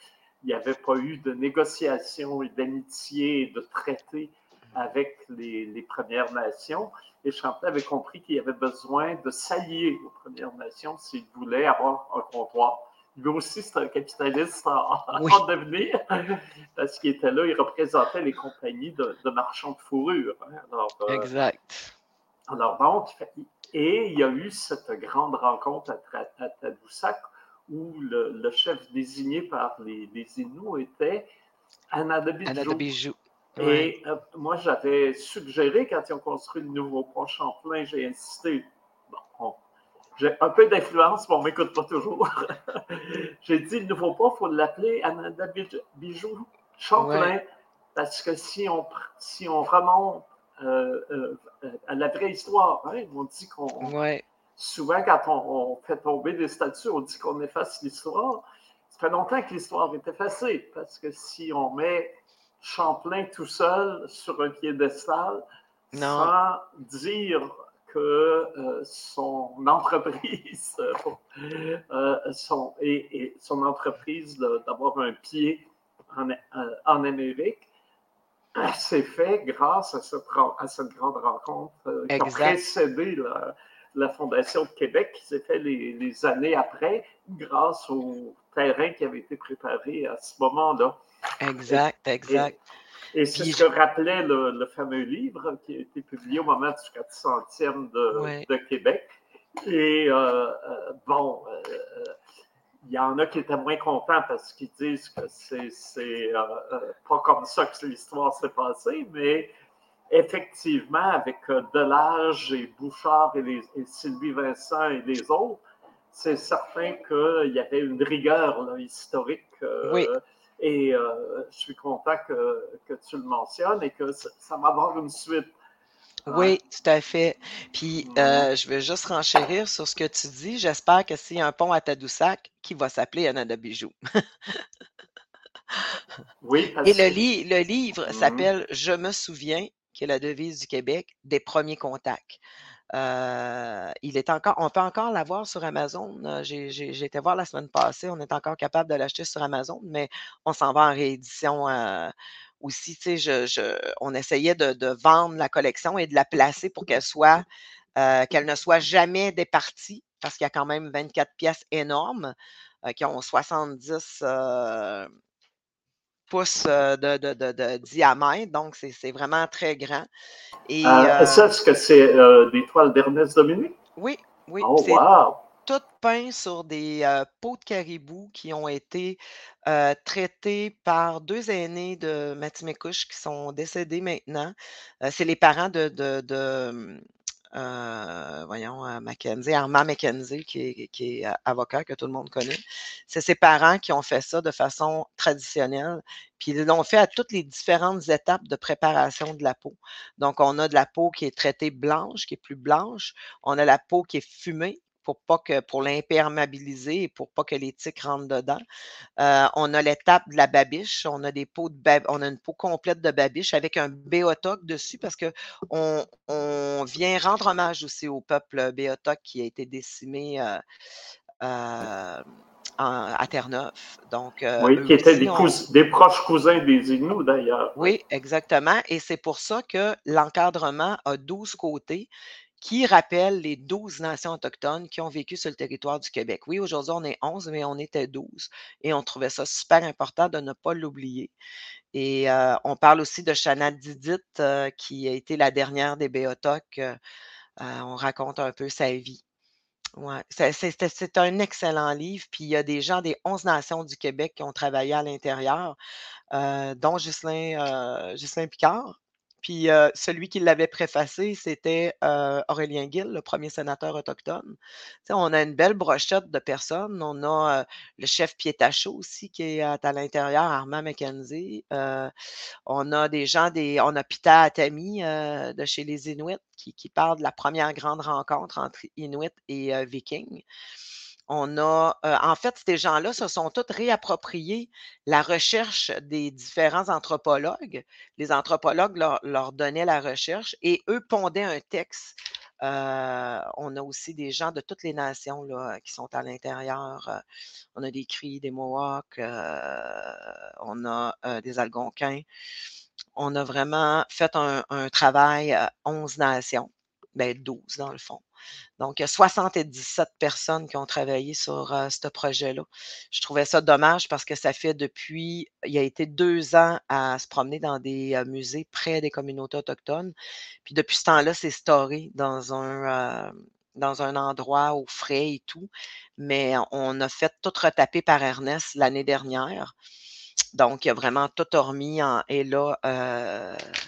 n'y avait pas eu de négociations et d'amitié et de traités avec les, les, Premières Nations. Et Champlain avait compris qu'il y avait besoin de s'allier aux Premières Nations s'il voulait avoir un comptoir c'est un capitaliste en, devenir, *laughs* parce qu'il était là, il représentait les compagnies de, marchands de fourrure. Hein. Euh, exact. Alors donc, et il y a eu cette grande rencontre à, Tadoussac où le, chef désigné par les, les Inuits était Anadabijou. Et euh, moi, j'avais suggéré, quand ils ont construit le nouveau pont Champlain, j'ai insisté, j'ai un peu d'influence, mais on ne m'écoute pas toujours. *laughs* J'ai dit, il ne faut pas, il faut l'appeler Ananda Bijou Champlain, parce que si on, si on remonte euh, euh, à la vraie histoire, hein, on dit qu'on. Souvent, quand on, fait tomber des statues, on dit qu'on efface l'histoire. Ça fait longtemps que l'histoire est effacée, parce que si on met Champlain tout seul sur un piédestal, sans dire que euh, son entreprise *laughs* euh, son, et, son entreprise d'avoir un pied en, euh, en Amérique *clears throat* s'est fait grâce à cette, à cette grande rencontre qui a précédé la, Fondation de Québec, qui s'est fait les, les, années après, grâce au terrain qui avait été préparé à ce moment-là. Exact, exact. Et c'est ce que rappelait le, fameux livre qui a été publié au moment du 400e de, de Québec. Et euh, euh, bon, euh, il y en a qui étaient moins contents parce qu'ils disent que c'est pas comme ça que l'histoire s'est passée, mais effectivement, avec Delage et Bouchard et, les, Sylvie Vincent et les autres, c'est certain qu'il y avait une rigueur historique. oui et euh, je suis content que, que, tu le mentionnes et que ça, va avoir une suite. Oui, tout à fait. Puis, euh, je vais juste renchérir sur ce que tu dis. J'espère que a un pont à Tadoussac, qui va s'appeler Anna de Bijou. oui. Et le, le livre mm-hmm. s'appelle Je me souviens, qui est la devise du Québec, des premiers contacts. Euh, il est encore, on peut encore l'avoir sur Amazon. Euh, j'ai été voir la semaine passée, on est encore capable de l'acheter sur Amazon, mais on s'en va en réédition euh, aussi. Je, on essayait de, vendre la collection et de la placer pour qu'elle soit, qu'elle ne soit jamais départie, parce qu'il y a quand même 24 pièces énormes qui ont 70 pouces de, diamètre, donc c'est vraiment très grand. Et, ah, ça, est-ce que c'est des toiles d'Ernest Dominique? Oui, oui. Oh, wow! toutes peints sur des euh, peaux de caribou qui ont été euh, traités par deux aînés de Matimekouche qui sont décédés maintenant. c'est les parents de, de, euh, voyons, euh, Mackenzie, Armand Mackenzie, qui est, euh, avocat que tout le monde connaît. C'est ses parents qui ont fait ça de façon traditionnelle, puis ils l'ont fait à toutes les différentes étapes de préparation de la peau. Donc, on a de la peau qui est traitée blanche, qui est plus blanche. On a la peau qui est fumée, pour pas que pour l'imperméabiliser et pour pas que les tiques rentrent dedans. Euh, on a l'étape de la babiche. On a des peaux de on a une peau complète de babiche avec un béotoc dessus parce que on, vient rendre hommage aussi au peuple béotoc qui a été décimé euh, euh, à Terre-Neuve. Donc, oui, qui étaient des, des, proches cousins des Inuits d'ailleurs. Oui, exactement. Et c'est pour ça que l'encadrement a 12 côtés qui rappelle les 12 nations autochtones qui ont vécu sur le territoire du Québec. Oui, aujourd'hui, on est 11, mais on était 12 et on trouvait ça super important de ne pas l'oublier. Et euh, on parle aussi de Chana Didit, euh, qui a été la dernière des Béotocs. Euh, on raconte un peu sa vie. Ouais, c'est un excellent livre. Puis il y a des gens des 11 nations du Québec qui ont travaillé à l'intérieur, dont Ghislain Picard. Puis celui qui l'avait préfacé, c'était Aurélien Gill, le premier sénateur autochtone. on a une belle brochette de personnes. On a le chef Pietachaud aussi qui est à, l'intérieur, Armand McKenzie. on a des gens, des, on a Pita Atami de chez les Inuits qui, qui, parle de la première grande rencontre entre Inuits et Vikings. On a, euh, en fait, ces gens-là se sont tous réappropriés la recherche des différents anthropologues. Les anthropologues leur, donnaient la recherche et eux pondaient un texte. Euh, on a aussi des gens de toutes les nations qui sont à l'intérieur. Euh, on a des Cris, des Mohawks, on a des Algonquins. On a vraiment fait un, un travail à 11 nations, ben 12 dans le fond. Donc, il y a 77 personnes qui ont travaillé sur ce projet-là. Je trouvais ça dommage parce que ça fait depuis, il y a été deux ans à se promener dans des musées près des communautés autochtones. Puis depuis ce temps-là, c'est story dans un, dans un endroit au frais et tout. Mais on a fait tout retaper par Ernest l'année dernière. Donc, il y a vraiment tout remis et là,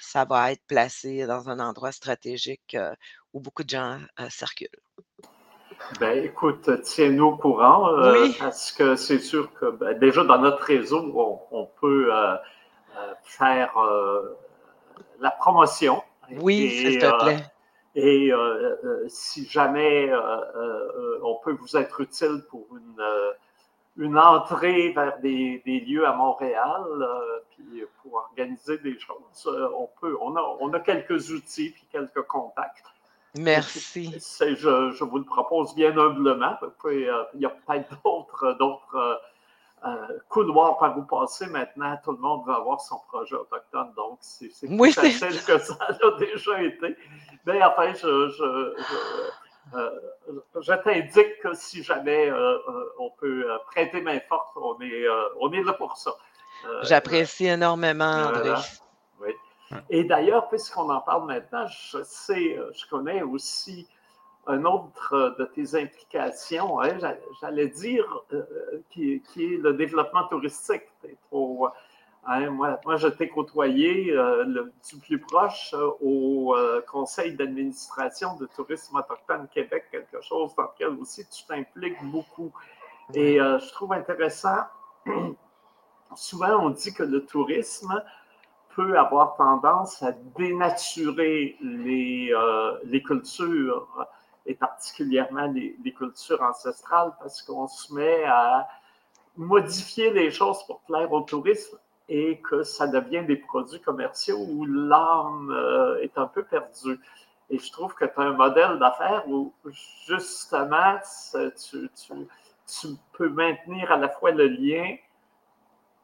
ça va être placé dans un endroit stratégique où beaucoup de gens euh, circulent. Ben, écoute, tiens-nous au courant, euh, oui. parce que c'est sûr que ben, déjà dans notre réseau, on, peut euh, faire la promotion. Oui, s'il te plaît. Et si jamais on peut vous être utile pour une, une entrée vers des, des, lieux à Montréal, puis pour organiser des choses, on peut, on a, on a quelques outils puis quelques contacts. Merci. Je, vous le propose bien humblement. Euh, il y a peut-être d'autres, d'autres euh, euh, couloirs par où passer maintenant. Tout le monde veut avoir son projet autochtone, donc c'est, plus facile que ça *laughs* a déjà été. Mais enfin, je, je, t'indique que si jamais on peut prêter main forte, on est, on est là pour ça. J'apprécie énormément, André. Et d'ailleurs, puisqu'on en parle maintenant, je sais, euh, je connais aussi un autre euh, de tes implications, hein, j'allais dire, euh, qui, est le développement touristique. Hein, moi, moi, je t'ai côtoyé du plus proche au conseil d'administration de Tourisme Autochtone Québec, quelque chose dans lequel aussi tu t'impliques beaucoup. Et je trouve intéressant, *clears throat* souvent on dit que le tourisme, peut avoir tendance à dénaturer les, euh, les cultures, et particulièrement les, cultures ancestrales, parce qu'on se met à modifier les choses pour plaire au tourisme et que ça devient des produits commerciaux où l'âme euh, est un peu perdue. Et je trouve que tu as un modèle d'affaires où justement tu, tu, tu peux maintenir à la fois le lien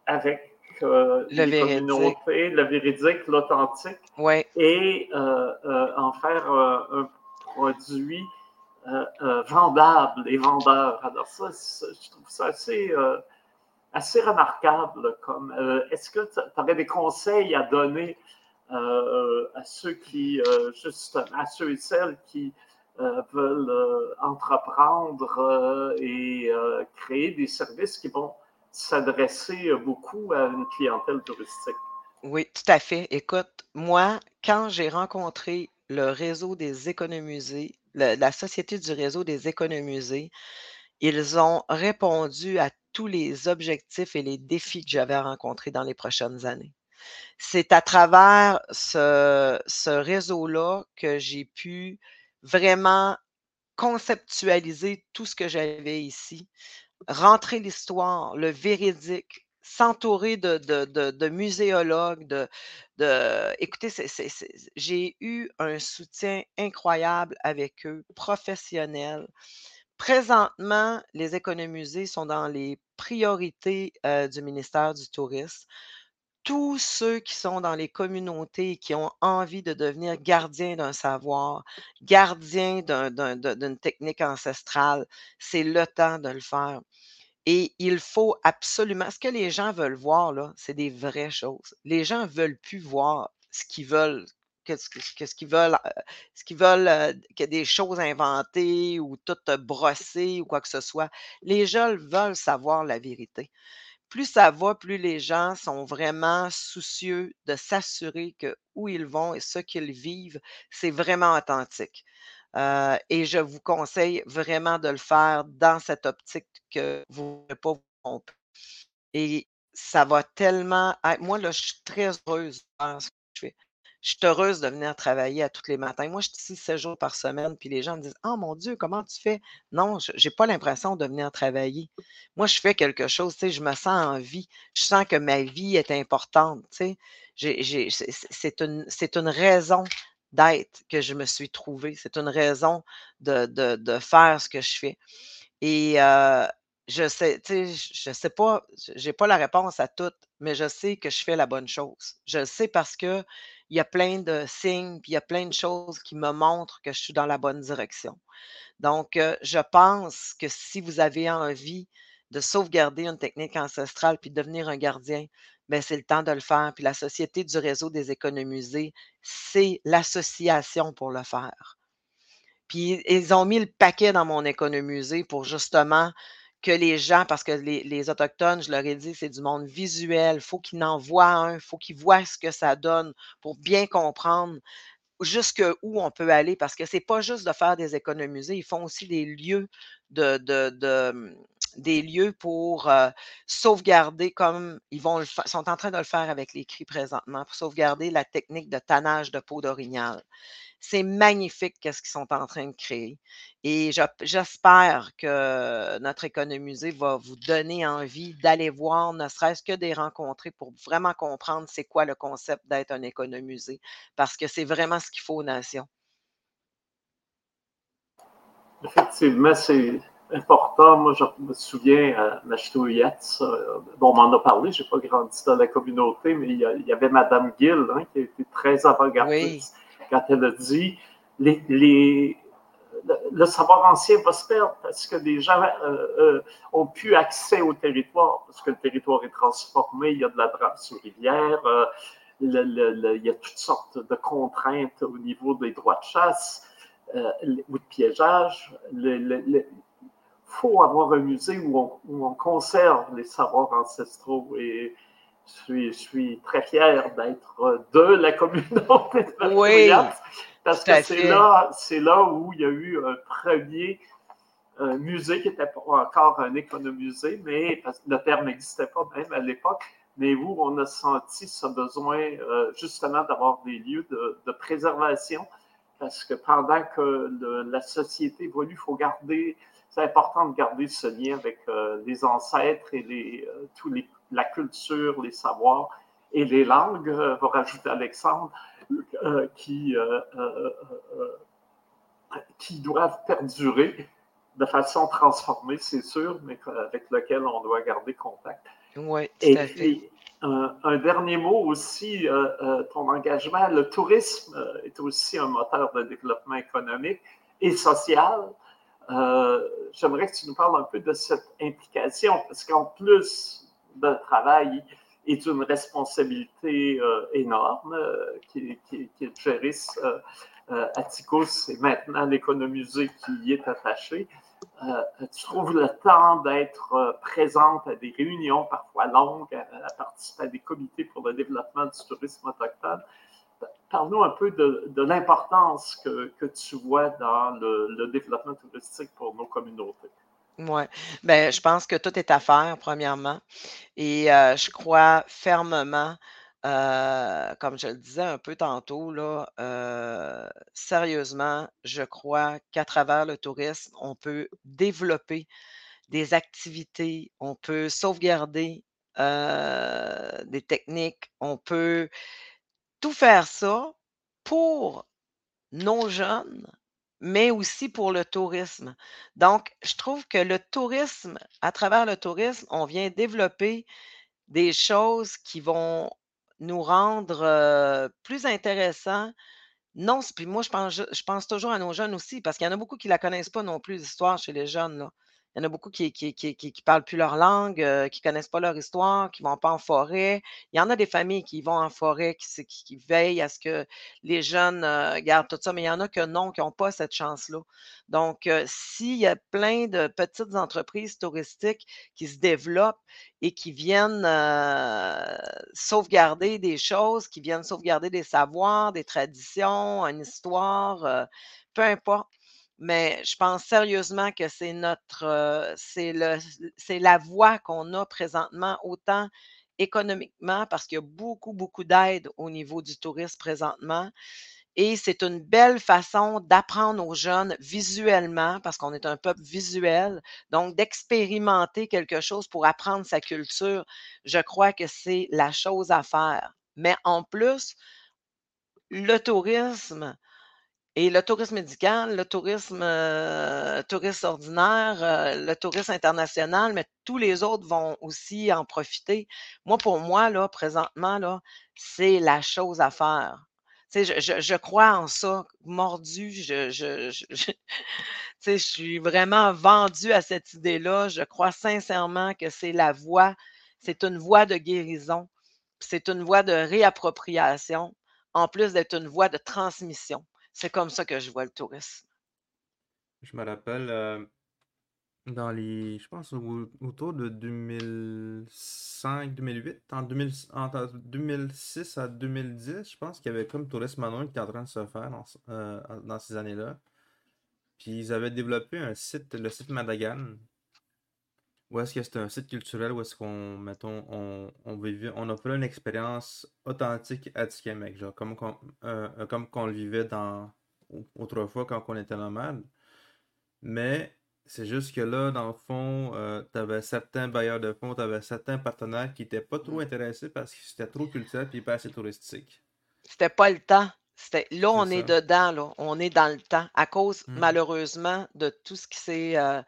avec le les communautés, le véridique, l'authentique, et euh, euh, en faire euh, un produit vendable et vendeur. Alors ça, je trouve ça assez, assez remarquable. Comme, est-ce que tu aurais des conseils à donner à ceux qui, à ceux et celles qui veulent entreprendre et créer des services qui vont s'adresser beaucoup à une clientèle touristique. Oui, tout à fait. Écoute, moi, quand j'ai rencontré le réseau des économusées, la Société du réseau des économusées, ils ont répondu à tous les objectifs et les défis que j'avais rencontrés dans les prochaines années. C'est à travers ce réseau-là que j'ai pu vraiment conceptualiser tout ce que j'avais ici, rentrer l'histoire, le véridique, s'entourer de, muséologues, de, de écoutez, j'ai eu un soutien incroyable avec eux, professionnel. Présentement, les économusées sont dans les priorités euh, du ministère du Tourisme. Tous ceux qui sont dans les communautés et qui ont envie de devenir gardiens d'un savoir, gardiens d'une technique ancestrale, c'est le temps de le faire. Et il faut absolument. Ce que les gens veulent voir, c'est des vraies choses. Les gens veulent plus voir ce qu'ils veulent, qu'est-ce qu'ils veulent, euh, ce qu'ils veulent, euh, que des choses inventées ou toutes brossées ou quoi que ce soit. Les gens veulent savoir la vérité. Plus ça va, plus les gens sont vraiment soucieux de s'assurer que où ils vont et ce qu'ils vivent, c'est vraiment authentique. Euh, et je vous conseille vraiment de le faire dans cette optique que vous ne pas vous tromper. Et ça va tellement Moi, là, je suis très heureuse de ce que je fais. Je suis heureuse de venir travailler à tous les matins. Moi, je suis ici 7 jours par semaine, puis les gens me disent Oh mon Dieu, comment tu fais? Non, je n'ai pas l'impression de venir travailler. Moi, je fais quelque chose, tu sais, je me sens en vie. Je sens que ma vie est importante, tu sais. C'est une, une raison d'être que je me suis trouvée. C'est une raison de, de, faire ce que je fais. Et je sais, tu sais, je sais pas, j'ai pas la réponse à tout, mais je sais que je fais la bonne chose. Je le sais parce que il y a plein de signes, puis il y a plein de choses qui me montrent que je suis dans la bonne direction. Donc, je pense que si vous avez envie de sauvegarder une technique ancestrale puis de devenir un gardien, ben, c'est le temps de le faire. Puis la Société du réseau des économusées, c'est l'association pour le faire. Puis ils ont mis le paquet dans mon économusée pour justement que les gens, parce que les, Autochtones, je leur ai dit, c'est du monde visuel, il faut qu'ils en voient un, il faut qu'ils voient ce que ça donne pour bien comprendre jusqu'où on peut aller, parce que c'est pas juste de faire des économusées, ils font aussi des lieux de, de, des lieux pour sauvegarder, comme ils vont sont en train de le faire avec les cris présentement, pour sauvegarder la technique de tannage de peau d'orignal. C'est magnifique ce qu'ils sont en train de créer. Et j'espère que notre économusée va vous donner envie d'aller voir, ne serait-ce que des rencontrer pour vraiment comprendre c'est quoi le concept d'être un économusée, parce que c'est vraiment ce qu'il faut aux nations. Effectivement, c'est important. Moi, je me souviens à Yates, bon, on m'en a parlé, je n'ai pas grandi dans la communauté, mais il y, avait Madame Gill hein, qui a été très avant-gardiste quand elle a dit les, le savoir ancien va se perdre parce que les gens euh, euh, ont plus accès au territoire, parce que le territoire est transformé, il y a de la drame sur rivière, euh, il y a toutes sortes de contraintes au niveau des droits de chasse ou de piégeage. Il faut avoir un musée où on, où on, conserve les savoirs ancestraux et je suis, très fier d'être de la communauté de oui, parce que c'est là, c'est là où il y a eu un premier musée qui n'était pas encore un économusée, mais parce que le terme n'existait pas même à l'époque, mais où on a senti ce besoin euh, justement d'avoir des lieux de, préservation, parce que pendant que la société évolue, il faut garder, c'est important de garder ce lien avec euh, les ancêtres et les, euh, tous les la culture, les savoirs et les langues, euh, va rajouter Alexandre, euh, qui, qui doivent perdurer de façon transformée, c'est sûr, mais avec lequel on doit garder contact. Oui, tout et puis, un dernier mot aussi, ton engagement, le tourisme est aussi un moteur de développement économique et social. J'aimerais que tu nous parles un peu de cette implication, parce qu'en plus de travail est une responsabilité euh, énorme euh, qui, qui, qui, euh, et maintenant l'économusée qui y est attaché, euh, tu trouves le temps d'être euh, présente à des réunions parfois longues, à, participer à des comités pour le développement du tourisme autochtone. Parle-nous un peu de, l'importance que, tu vois dans le, développement touristique pour nos communautés. Oui, ben, je pense que tout est à faire, premièrement. Et euh, je crois fermement euh, comme je le disais un peu tantôt, là, euh, sérieusement, je crois qu'à travers le tourisme, on peut développer des activités, on peut sauvegarder des techniques, on peut tout faire ça pour nos jeunes, mais aussi pour le tourisme. Donc, je trouve que le tourisme, à travers le tourisme, on vient développer des choses qui vont nous rendre, plus intéressants. Non, puis moi, je pense je pense toujours à nos jeunes aussi, parce qu'il y en a beaucoup qui ne la connaissent pas non plus, l'histoire chez les jeunes, là. Il y en a beaucoup qui qui parlent plus leur langue, euh, qui connaissent pas leur histoire, qui vont pas en forêt. Il y en a des familles qui vont en forêt, qui veillent à ce que les jeunes, euh, gardent tout ça, mais il y en a que non, qui n'ont pas cette chance-là. Donc, euh, s'il y a plein de petites entreprises touristiques qui se développent et qui viennent, sauvegarder des choses, qui viennent sauvegarder des savoirs, des traditions, une histoire, peu importe mais je pense sérieusement que c'est notre, le, c'est la voie qu'on a présentement, autant économiquement, parce qu'il y a beaucoup, beaucoup d'aide au niveau du tourisme présentement. Et c'est une belle façon d'apprendre aux jeunes visuellement, parce qu'on est un peuple visuel, donc d'expérimenter quelque chose pour apprendre sa culture. Je crois que c'est la chose à faire. Mais en plus, le tourisme, et le tourisme médical, le tourisme, euh, ordinaire, euh, le tourisme international, mais tous les autres vont aussi en profiter. Moi, pour moi, là, présentement, là, c'est la chose à faire. Je, je, crois en ça, mordu, je, je, *laughs* je suis vraiment vendue à cette idée-là. Je crois sincèrement que c'est la voie, c'est une voie de guérison, c'est une voie de réappropriation, en plus d'être une voie de transmission. C'est comme ça que je vois le tourisme. Je me rappelle, euh, dans les, je pense autour de 2005-2008, en entre 2006 à 2010, je pense qu'il y avait comme Tourisme Manon qui était en train de se faire dans, euh, dans ces années-là. Puis ils avaient développé un site, le site Madagan, où est-ce que c'était un site culturel où est-ce qu'on, mettons, on, on, vivait, on offrait une expérience authentique à Tikamek, genre comme, qu'on, euh, comme qu'on le vivait dans, autrefois quand on était nomade. Mais c'est juste que là, dans le fond, euh, tu avais certains bailleurs de fonds, tu avais certains partenaires qui n'étaient pas trop intéressés parce que c'était trop culturel et pas assez touristique. C'était pas le temps. Là, on est dedans, là. On est dans le temps. À cause, mmh. malheureusement, de tout ce qui s'est. Euh,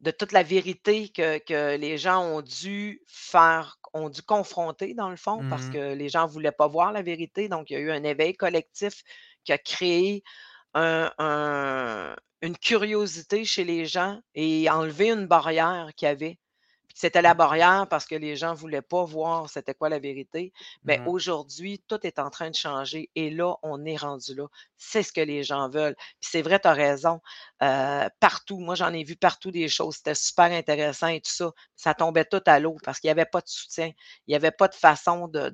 de toute la vérité que, les gens ont dû faire, ont dû confronter, dans le fond, parce mmh que les gens ne voulaient pas voir la vérité. Donc, il y a eu un éveil collectif qui a créé une curiosité chez les gens et enlevé une barrière qu'il y avait. C'était la barrière parce que les gens ne voulaient pas voir c'était quoi la vérité. Mais mmh aujourd'hui, tout est en train de changer et là, on est rendu là. C'est ce que les gens veulent. Puis c'est vrai, tu as raison. Euh, partout, moi, j'en ai vu partout des choses. C'était super intéressant et tout ça. Ça tombait tout à l'eau parce qu'il n'y avait pas de soutien. Il n'y avait pas de façon de,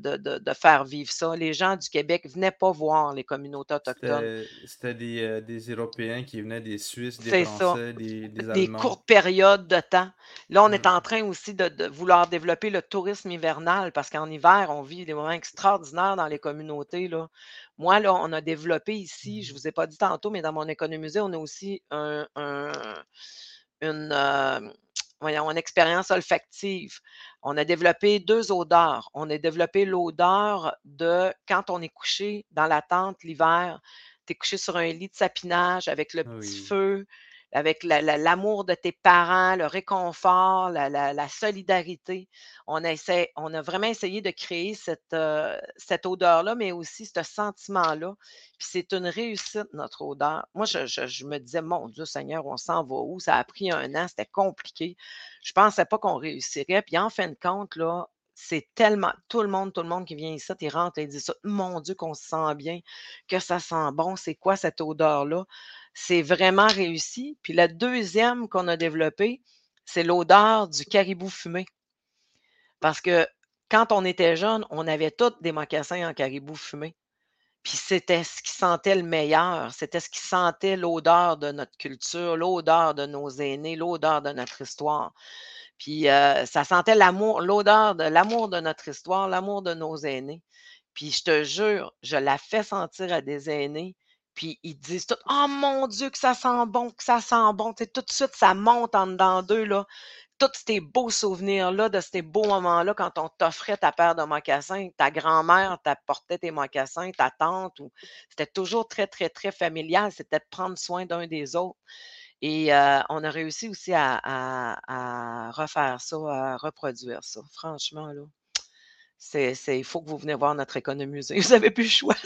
faire vivre ça. Les gens du Québec ne venaient pas voir les communautés autochtones. C'était des, euh, des, Européens qui venaient des Suisses, des Français, des, des Allemands. Des courtes périodes de temps. Là, on est en train aussi de, vouloir développer le tourisme hivernal parce qu'en hiver, on vit des moments extraordinaires dans les communautés. Là. Moi, là, on a développé ici, je ne mmh. vous ai pas dit tantôt, mais dans mon économusée, on a aussi un, une, euh, voyons, une expérience olfactive. On a développé deux odeurs. On a développé l'odeur de quand on est couché dans la tente l'hiver, tu es couché sur un lit de sapinage avec le petit feu, avec l'amour de tes parents, le réconfort, la, solidarité. On, a vraiment essayé de créer cette, euh, cette odeur-là, mais aussi ce sentiment-là. Puis c'est une réussite, notre odeur. Moi, je, me disais, mon Dieu Seigneur, on s'en va où? Ça a pris un an, c'était compliqué. Je ne pensais pas qu'on réussirait. Puis en fin de compte, c'est tellement. Tout le monde, tout le monde qui vient ici, il rentre et dit ça. Mon Dieu, qu'on se sent bien, que ça sent bon. C'est quoi cette odeur-là? C'est vraiment réussi. Puis la deuxième qu'on a développée, c'est l'odeur du caribou fumé. Parce que quand on était jeune, on avait tous des mocassins en caribou fumé. Puis c'était ce qui sentait le meilleur, c'était ce qui sentait l'odeur de notre culture, l'odeur de nos aînés, l'odeur de notre histoire. Puis euh, ça sentait l'amour, l'odeur de l'amour de notre histoire, l'amour de nos aînés. Puis je te jure, je la fais sentir à des aînés, puis ils disent tout Oh mon Dieu, que ça sent bon, que ça sent bon. Tout de suite, ça monte en dedans d'eux, là tous ces beaux souvenirs-là, de ces beaux moments-là, quand on t'offrait ta paire de mocassins, ta grand-mère t'apportait tes mocassins, ta tante, ou... c'était toujours très, très, très familial. C'était de prendre soin d'un des autres. Et euh, on a réussi aussi à, refaire ça, à reproduire ça. Franchement, là, il faut que vous venez voir notre économusée. *laughs* Vous n'avez plus le choix.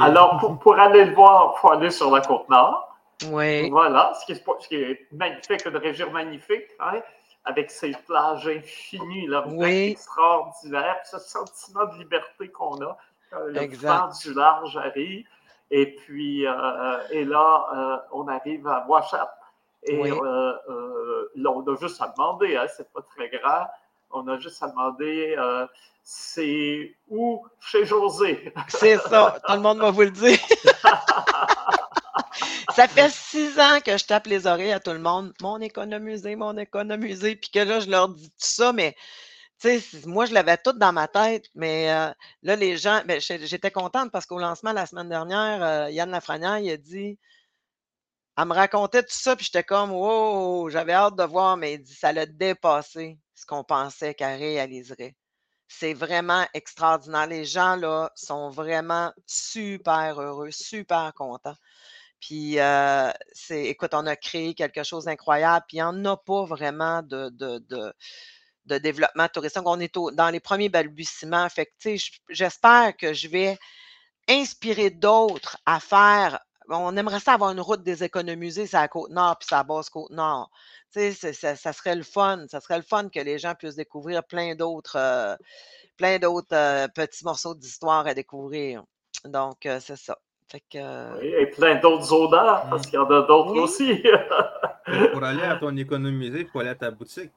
Alors, pour, aller le voir, il faut aller sur la Côte-Nord. Oui. Voilà, ce qui, est, ce qui est magnifique, une région magnifique, hein, avec ses plages infinies, là, oui. extraordinaires, ce sentiment de liberté qu'on a. Euh, le vent du large arrive. Et puis, euh, et là, euh, on arrive à Washat. Et là, on a juste à demander, hein, c'est pas très grave. On a juste à demander, c'est où? Chez José? *laughs* C'est ça, tout le monde va vous le dire. *laughs* Ça fait six ans que je tape les oreilles à tout le monde. Mon économisé, mon économisé. Puis que là, je leur dis tout ça, mais tu sais, moi, je l'avais tout dans ma tête, mais euh, là, les gens, ben, j'étais contente parce qu'au lancement la semaine dernière, euh, Yann Lafrenière, il a dit, elle me racontait tout ça, puis j'étais comme, wow, j'avais hâte de voir, mais il dit, ça l'a dépassé ce qu'on pensait qu'elle réaliserait. C'est vraiment extraordinaire. Les gens, là, sont vraiment super heureux, super contents. Puis, euh, c'est, écoute, on a créé quelque chose d'incroyable, puis il n'y en a pas vraiment de, de, de, développement touristique. On est dans les premiers balbutiements. Fait que, j'espère que je vais inspirer d'autres à faire. On aimerait ça avoir une route des économisées, c'est à Côte-Nord, puis c'est à Basse-Côte-Nord. Tu sais, ça, ça, serait le fun. Ça serait le fun que les gens puissent découvrir plein d'autres, euh, plein d'autres euh, petits morceaux d'histoire à découvrir. Donc, c'est ça. Oui, et plein d'autres odeurs, parce qu'il y en a d'autres aussi. pour aller à *laughs* ton économisé, il faut aller à ta boutique.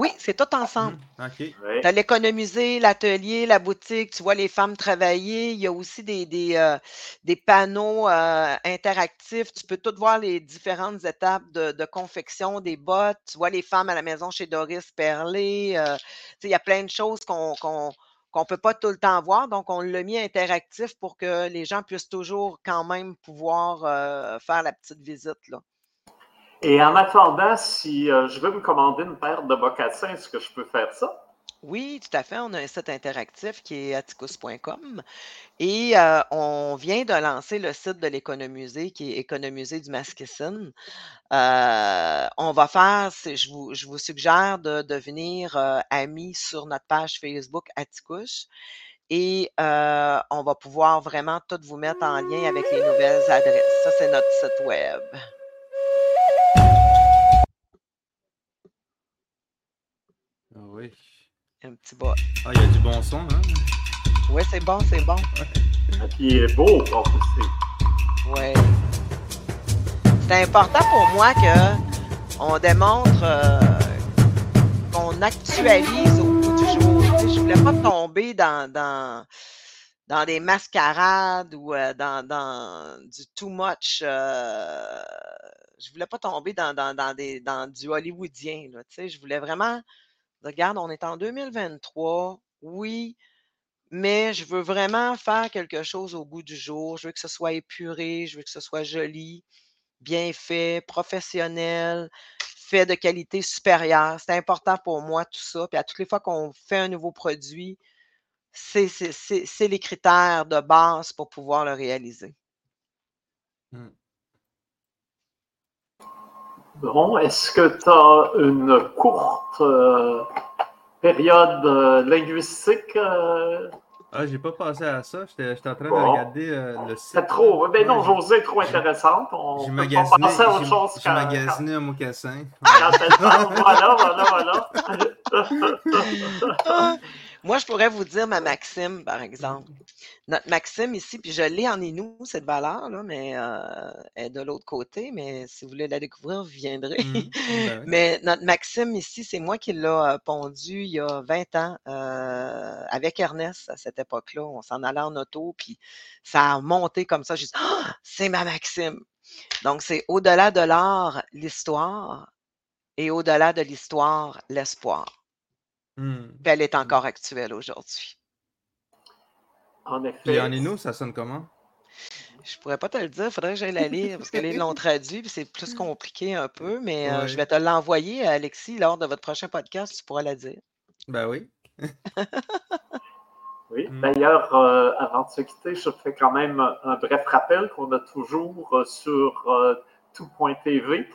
Oui, c'est tout ensemble. Mmh, OK. Tu as l'économisé, l'atelier, la boutique, tu vois les femmes travailler. Il y a aussi des, des, euh, panneaux euh, interactifs. Tu peux tout voir les différentes étapes de, confection des bottes. Tu vois les femmes à la maison chez Doris Perlé. Euh, il y a plein de choses qu'on qu'on ne peut pas tout le temps voir. Donc, on l'a mis interactif pour que les gens puissent toujours quand même pouvoir euh, faire la petite visite. Là. Et en attendant, si euh, je veux me commander une paire de mocassins, est-ce que je peux faire ça? Oui, tout à fait. On a un site interactif qui est atticus.com et euh, on vient de lancer le site de l'économusée qui est Économusée du Masquicine. Euh, on va faire, je vous, suggère de devenir euh, ami sur notre page Facebook Atticus et on va pouvoir vraiment tout vous mettre en lien avec les nouvelles adresses. Ça, c'est notre site web. Oui. Un petit bas. Ah, il y a du bon son, hein? Oui, c'est bon, c'est bon. Il est beau, en Oui. C'est important pour moi que on démontre euh, qu'on actualise au bout du jour. Je je voulais pas tomber dans, dans, dans des mascarades ou euh, dans, dans, du too much. Euh, je voulais pas tomber dans, dans, dans, des, dans du hollywoodien. Là, je voulais vraiment regarde, on est en 2023, oui, mais je veux vraiment faire quelque chose au goût du jour. Je veux que ce soit épuré, je veux que ce soit joli, bien fait, professionnel, fait de qualité supérieure. C'est important pour moi tout ça. Puis à toutes les fois qu'on fait un nouveau produit, c'est les critères de base pour pouvoir le réaliser. Mmh. Bon, est-ce que tu as une courte euh, période euh, linguistique? Euh? Ah, j'ai pas pensé à ça. J'étais en train de regarder le site. C'est trop. Ben non, José est trop intéressante. J'ai magasiné, à autre chose. J'ai magasiné un mocassin. voilà, voilà, voilà. *laughs* Moi, je pourrais vous dire ma maxime, par exemple. Notre maxime ici, puis je l'ai en Inou, cette valeur-là, mais euh, elle est de l'autre côté. Mais si vous voulez la découvrir, vous viendrez. *laughs* Mmh. Ben mais notre maxime ici, c'est moi qui l'ai euh, pondu il y a 20 ans euh, avec Ernest à cette époque-là. On s'en allait en auto, puis ça a monté comme ça. J'ai dit, ah, c'est ma maxime. Donc, c'est au-delà de l'art, l'histoire, et au-delà de l'histoire, l'espoir. Mmh. elle est encore actuelle aujourd'hui. En effet. Et en Inou, ça sonne comment? Je pourrais pas te le dire, il faudrait que j'aille la lire parce que les *laughs* l'ont traduit, puis c'est plus compliqué un peu, mais euh, je vais te l'envoyer, Alexis, lors de votre prochain podcast, tu pourras la dire. Ben oui. *laughs* oui, mmh. d'ailleurs, euh, avant de se quitter, je fais quand même un bref rappel qu'on a toujours euh, sur tout.tv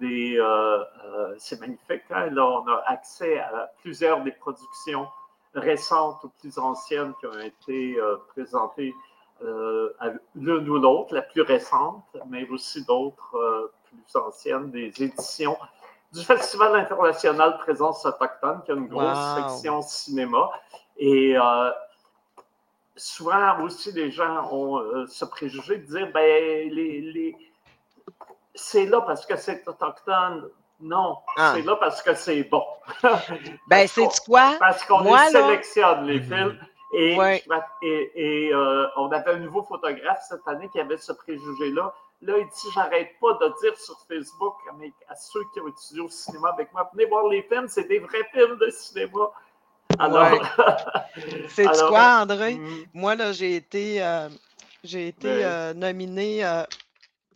des. Euh, euh, c'est magnifique. Hein? Là, on a accès à plusieurs des productions récentes ou plus anciennes qui ont été euh, présentées l'une ou l'autre, la plus récente, mais aussi d'autres plus anciennes, des éditions du Festival international Présence autochtone, qui a une grosse section cinéma. Et souvent aussi, les gens ont ce préjugé de dire ben, les, les c'est là parce que c'est autochtone. Non, ah. c'est là parce que c'est bon. *laughs* ben, c'est quoi? Parce qu'on sélectionne les mhm. films. Et, et, euh, on avait un nouveau photographe cette année qui avait ce préjugé-là. Là, il dit J'arrête pas de dire sur Facebook à, ceux qui ont étudié au cinéma avec moi Venez voir les films, c'est des vrais films de cinéma. Alors. *laughs* c'est quoi, André? mm. Moi, là, j'ai été, euh, j'ai été euh, nominé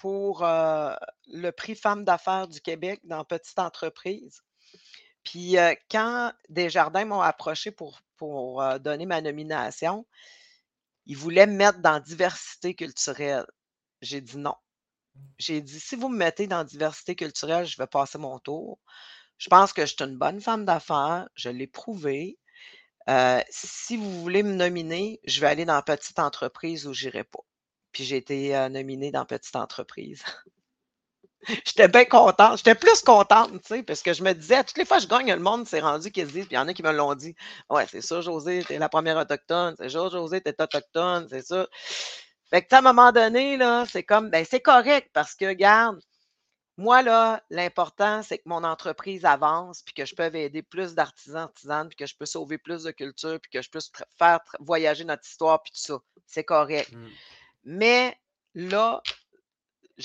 pour le prix Femmes d'affaires du Québec dans Petite entreprise. Puis quand Desjardins m'ont approché pour, pour donner ma nomination, ils voulaient me mettre dans diversité culturelle. J'ai dit non. J'ai dit, si vous me mettez dans diversité culturelle, je vais passer mon tour. Je pense que je suis une bonne femme d'affaires, je l'ai prouvé. si vous voulez me nominer, je vais aller dans petite entreprise où j'irai pas. Puis j'ai été nominée dans Petite Entreprise. *laughs* J'étais bien contente. J'étais plus contente, tu sais, parce que je me disais, toutes les fois que je gagne, le monde s'est rendu qu'ils se disent, puis il y en a qui me l'ont dit. Ouais, c'est ça, José, t'es la première autochtone. C'est ça, José, t'es autochtone, c'est ça. Fait que, à un moment donné, là, c'est comme, ben, c'est correct parce que, regarde, moi, là, l'important, c'est que mon entreprise avance, puis que je peux aider plus d'artisans, artisanes, puis que je peux sauver plus de culture, puis que je peux faire voyager notre histoire, puis tout ça. C'est correct. Mmh. Mais là,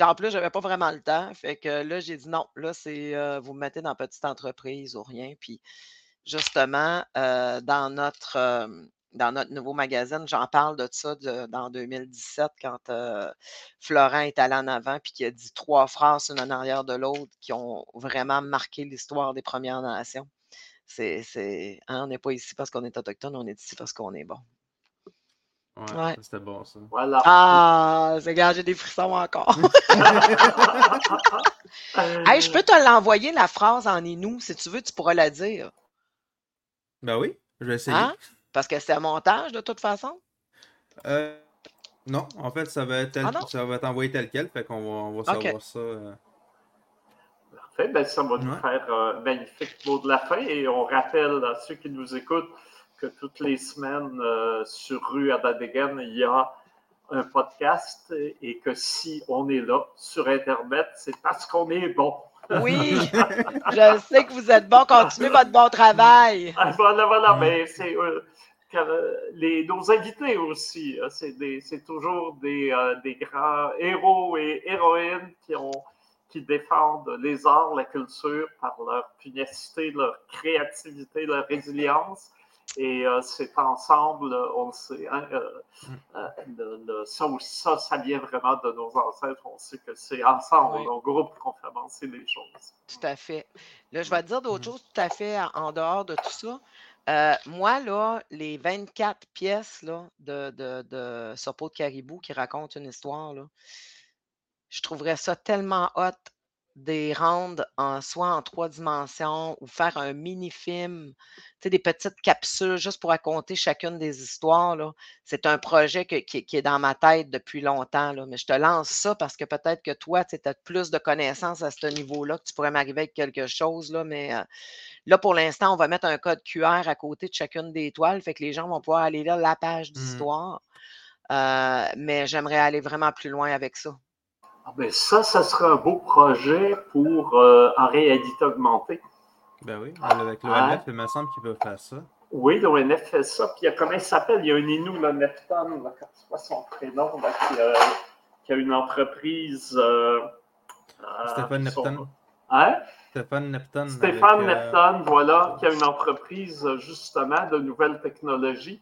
en plus, je n'avais pas vraiment le temps. Fait que là, j'ai dit non, là, c'est euh, vous me mettez dans petite entreprise ou rien. Puis justement, euh, dans notre euh, dans notre nouveau magazine, j'en parle de ça dans 2017 quand Florent est allé en avant puis qui a dit trois phrases une en arrière de l'autre qui ont vraiment marqué l'histoire des Premières Nations. C'est, hein, on n'est pas ici parce qu'on est autochtone, on est ici parce qu'on est bon. Ouais, c'était bon ça. Voilà. Ah, c'est gars, j'ai des frissons encore. *laughs* hey, je peux te l'envoyer la phrase en Inou, si tu veux, tu pourras la dire. Ben oui, je vais essayer. Hein? Parce que c'est un montage de toute façon? Euh, non, en fait, ça va être, ah ça va être envoyé tel quel, fait qu'on va, on va savoir ça. Euh... Parfait, ben ça va nous faire un magnifique mot de la fin et on rappelle à ceux qui nous écoutent que toutes les semaines euh, sur Rue à Badegen, il y a un podcast et que si on est là sur Internet, c'est parce qu'on est bon. Oui, *laughs* je sais que vous êtes bon. Continuez votre bon travail. Ah, voilà, voilà. Mais c'est euh, les, nos invités aussi. C'est toujours des, euh, des, grands héros et héroïnes qui, ont, qui défendent les arts, la culture par leur pugnacité, leur créativité, leur résilience. Et euh, c'est ensemble, on le sait, hein, euh, mm. euh, ça, ça, vient vraiment de nos ancêtres. On sait que c'est ensemble, au groupe, qu'on fait avancer les choses. Tout à fait. Là, je vais te dire d'autres mm. choses tout à fait en dehors de tout ça. moi, là, les 24 pièces là, de, de, de de Caribou qui racontent une histoire, là, je trouverais ça tellement hot des rendre en, soit en trois dimensions ou faire un mini-film, des petites capsules juste pour raconter chacune des histoires. C'est un projet qui, est dans ma tête depuis longtemps. Là. Mais je te lance ça parce que peut-être que toi, tu as plus de connaissances à ce niveau-là, que tu pourrais m'arriver avec quelque chose. Là, mais euh, là, pour l'instant, on va mettre un code QR à côté de chacune des toiles, fait que les gens vont pouvoir aller lire la page mmh. d'histoire. Euh, mais j'aimerais aller vraiment plus loin avec ça. Ah ben ça, ça serait un beau projet pour euh, en réalité augmentée. Ben oui, avec l'ONF, hein? il me semble qu'ils peuvent faire ça. Oui, l'ONF fait ça. Puis il y a comment il s'appelle? Il y a un Inou, le Neptune, c'est pas son prénom, qui, a, une entreprise. Euh, Stéphane Neptune. Hein? Stéphane Neptune. Stéphane Neptune, voilà, qui a une entreprise justement de nouvelles technologies.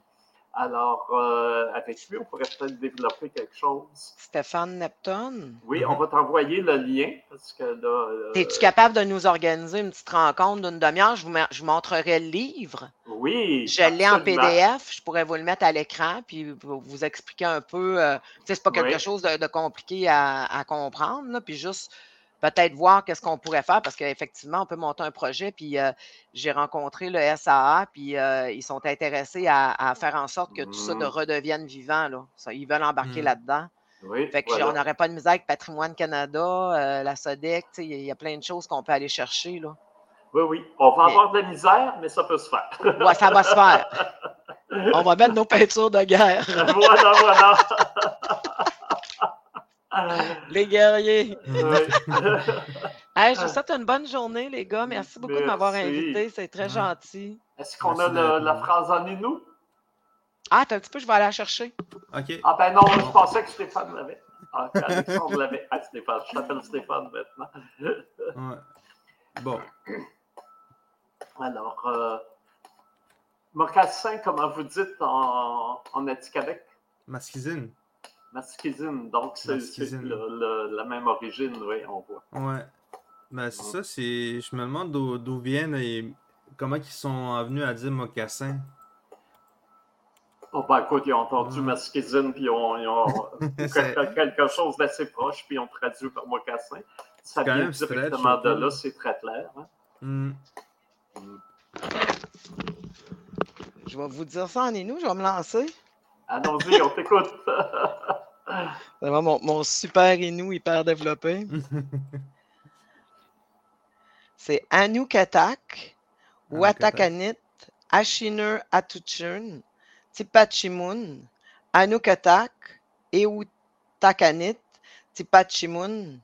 Alors, euh, avec lui, on pourrait peut-être développer quelque chose. Stéphane Neptune? Oui, on va t'envoyer le lien parce que là. Euh, Es-tu capable de nous organiser une petite rencontre d'une demi-heure? Je vous, je montrerai le livre. Oui. Je l'ai en PDF. Je pourrais vous le mettre à l'écran puis vous, expliquer un peu. Euh, sais, c'est pas quelque chose de, compliqué à, à comprendre, là, puis juste peut-être voir qu'est-ce qu'on pourrait faire parce qu'effectivement, on peut monter un projet. Puis euh, j'ai rencontré le SAA, puis euh, ils sont intéressés à, faire en sorte que tout ça ne mmh. redevienne vivant. Là. ils veulent embarquer mmh. là-dedans. Oui, fait que on n'aurait pas de misère avec Patrimoine Canada, euh, la SODEC, il y a plein de choses qu'on peut aller chercher. Là. Oui, oui. On va avoir de la misère, mais ça peut se faire. oui, ça va se faire. *laughs* On va mettre nos peintures de guerre. voilà, voilà. *laughs* Les guerriers. *laughs* hey, je vous souhaite une bonne journée, les gars. Merci beaucoup de m'avoir invité. C'est très gentil. Est-ce qu'on a la phrase en nous? Ah, t'as un petit peu, je vais aller la chercher. OK. Ah, ben non, je pensais que Stéphane l'avait. Ah, Alexandre l'avait. Ah, Stéphane, je t'appelle Stéphane maintenant. ouais. Bon. *clears throat* Alors, euh, mocassin, comment vous dites en, en Atiquabec? Masquisine. Masquisine, donc c'est la même origine, oui, on voit. Ouais. Ben, c'est ça, c'est. Je me demande d'où viennent et comment ils sont venus à dire mocassin. Oh, ben écoute, ils ont entendu masquisine, puis ils ont, ils ont *laughs* quelque chose d'assez proche, puis ils ont traduit par mocassin. Ça vient directement de là, c'est très clair. Hein? Hmm. Je vais vous dire ça en nous, je vais me lancer. Allons-y, on t'écoute. C'est *laughs* vraiment mon, super Inou hyper développé. *laughs* C'est Anukatak, Watakanit, Ashinur Atuchun, Tipachimun, Anukatak, Eutakanit, Tipachimun,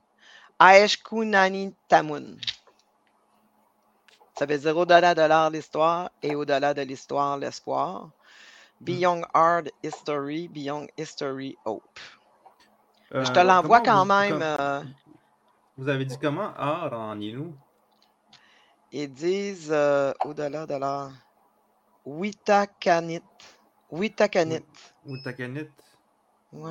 Aeshkunani Tamun. Ça veut dire au-delà de l'art l'histoire et au-delà de l'histoire l'espoir. Beyond Hard History, Beyond History Hope. je te euh, l'envoie quand même. Euh, vous avez dit comment? Art en Inou? Ils disent euh, au-delà de l'art. Witakanit. Witakanit. Witakanit. Ouais.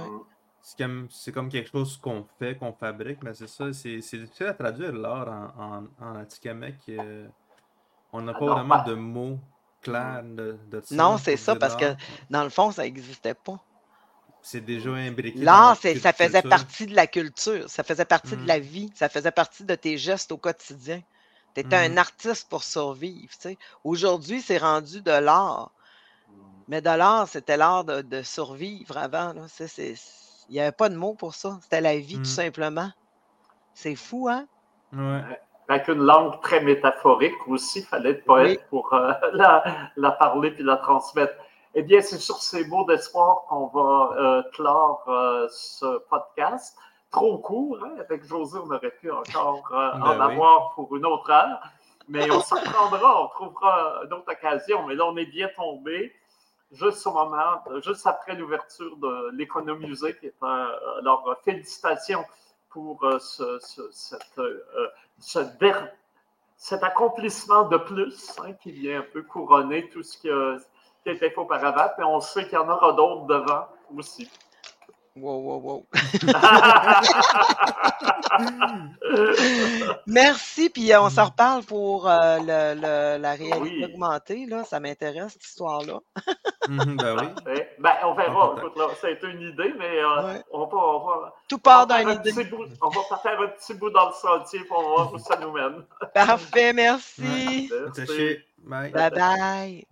C'est comme, quelque chose qu'on fait, qu'on fabrique, mais c'est ça, c'est difficile à traduire l'art en, en, en Atikamek. on n'a pas vraiment de mots non, c'est ça, parce que dans le fond, ça n'existait pas. C'est déjà imbriqué. L'art, ça faisait partie de la culture, ça faisait partie de mmh. la vie, ça faisait partie de tes gestes au quotidien. Tu étais un mmh. artiste pour survivre. Aujourd'hui, c'est rendu de l'art. Mais de l'art, c'était l'art de, survivre avant. Il n'y avait pas de mot pour ça. C'était la vie, tout mmh. simplement. C'est fou, hein? Ouais avec une langue très métaphorique aussi. Il fallait être poète pour euh, *laughs* la, parler puis la transmettre. Eh bien, c'est sur ces mots d'espoir qu'on va euh, clore euh, ce podcast. Trop court, hein? avec José, on aurait pu encore ben en avoir pour une autre heure. Mais on s'en prendra, on trouvera une autre occasion. Mais là, on est bien tombé juste au moment, juste après l'ouverture de l'économusée, qui est un. Alors, félicitations pour ce, cette cet accomplissement de plus hein, qui vient un peu couronner tout ce qui a, été fait auparavant. Puis on sait qu'il y en aura d'autres devant aussi. Wow, wow, wow. *laughs* Merci, puis on s'en reparle pour euh, le, la réalité augmentée. Là. Ça m'intéresse, cette histoire-là. *laughs* Mhm, ben oui. Ben, on verra. Écoute, là, ça a été une idée, mais euh, on, va, on, va, Tout part d'un idée. on va faire un petit bout dans le sentier pour voir où ça nous mène. Parfait, merci. merci. Bye bye.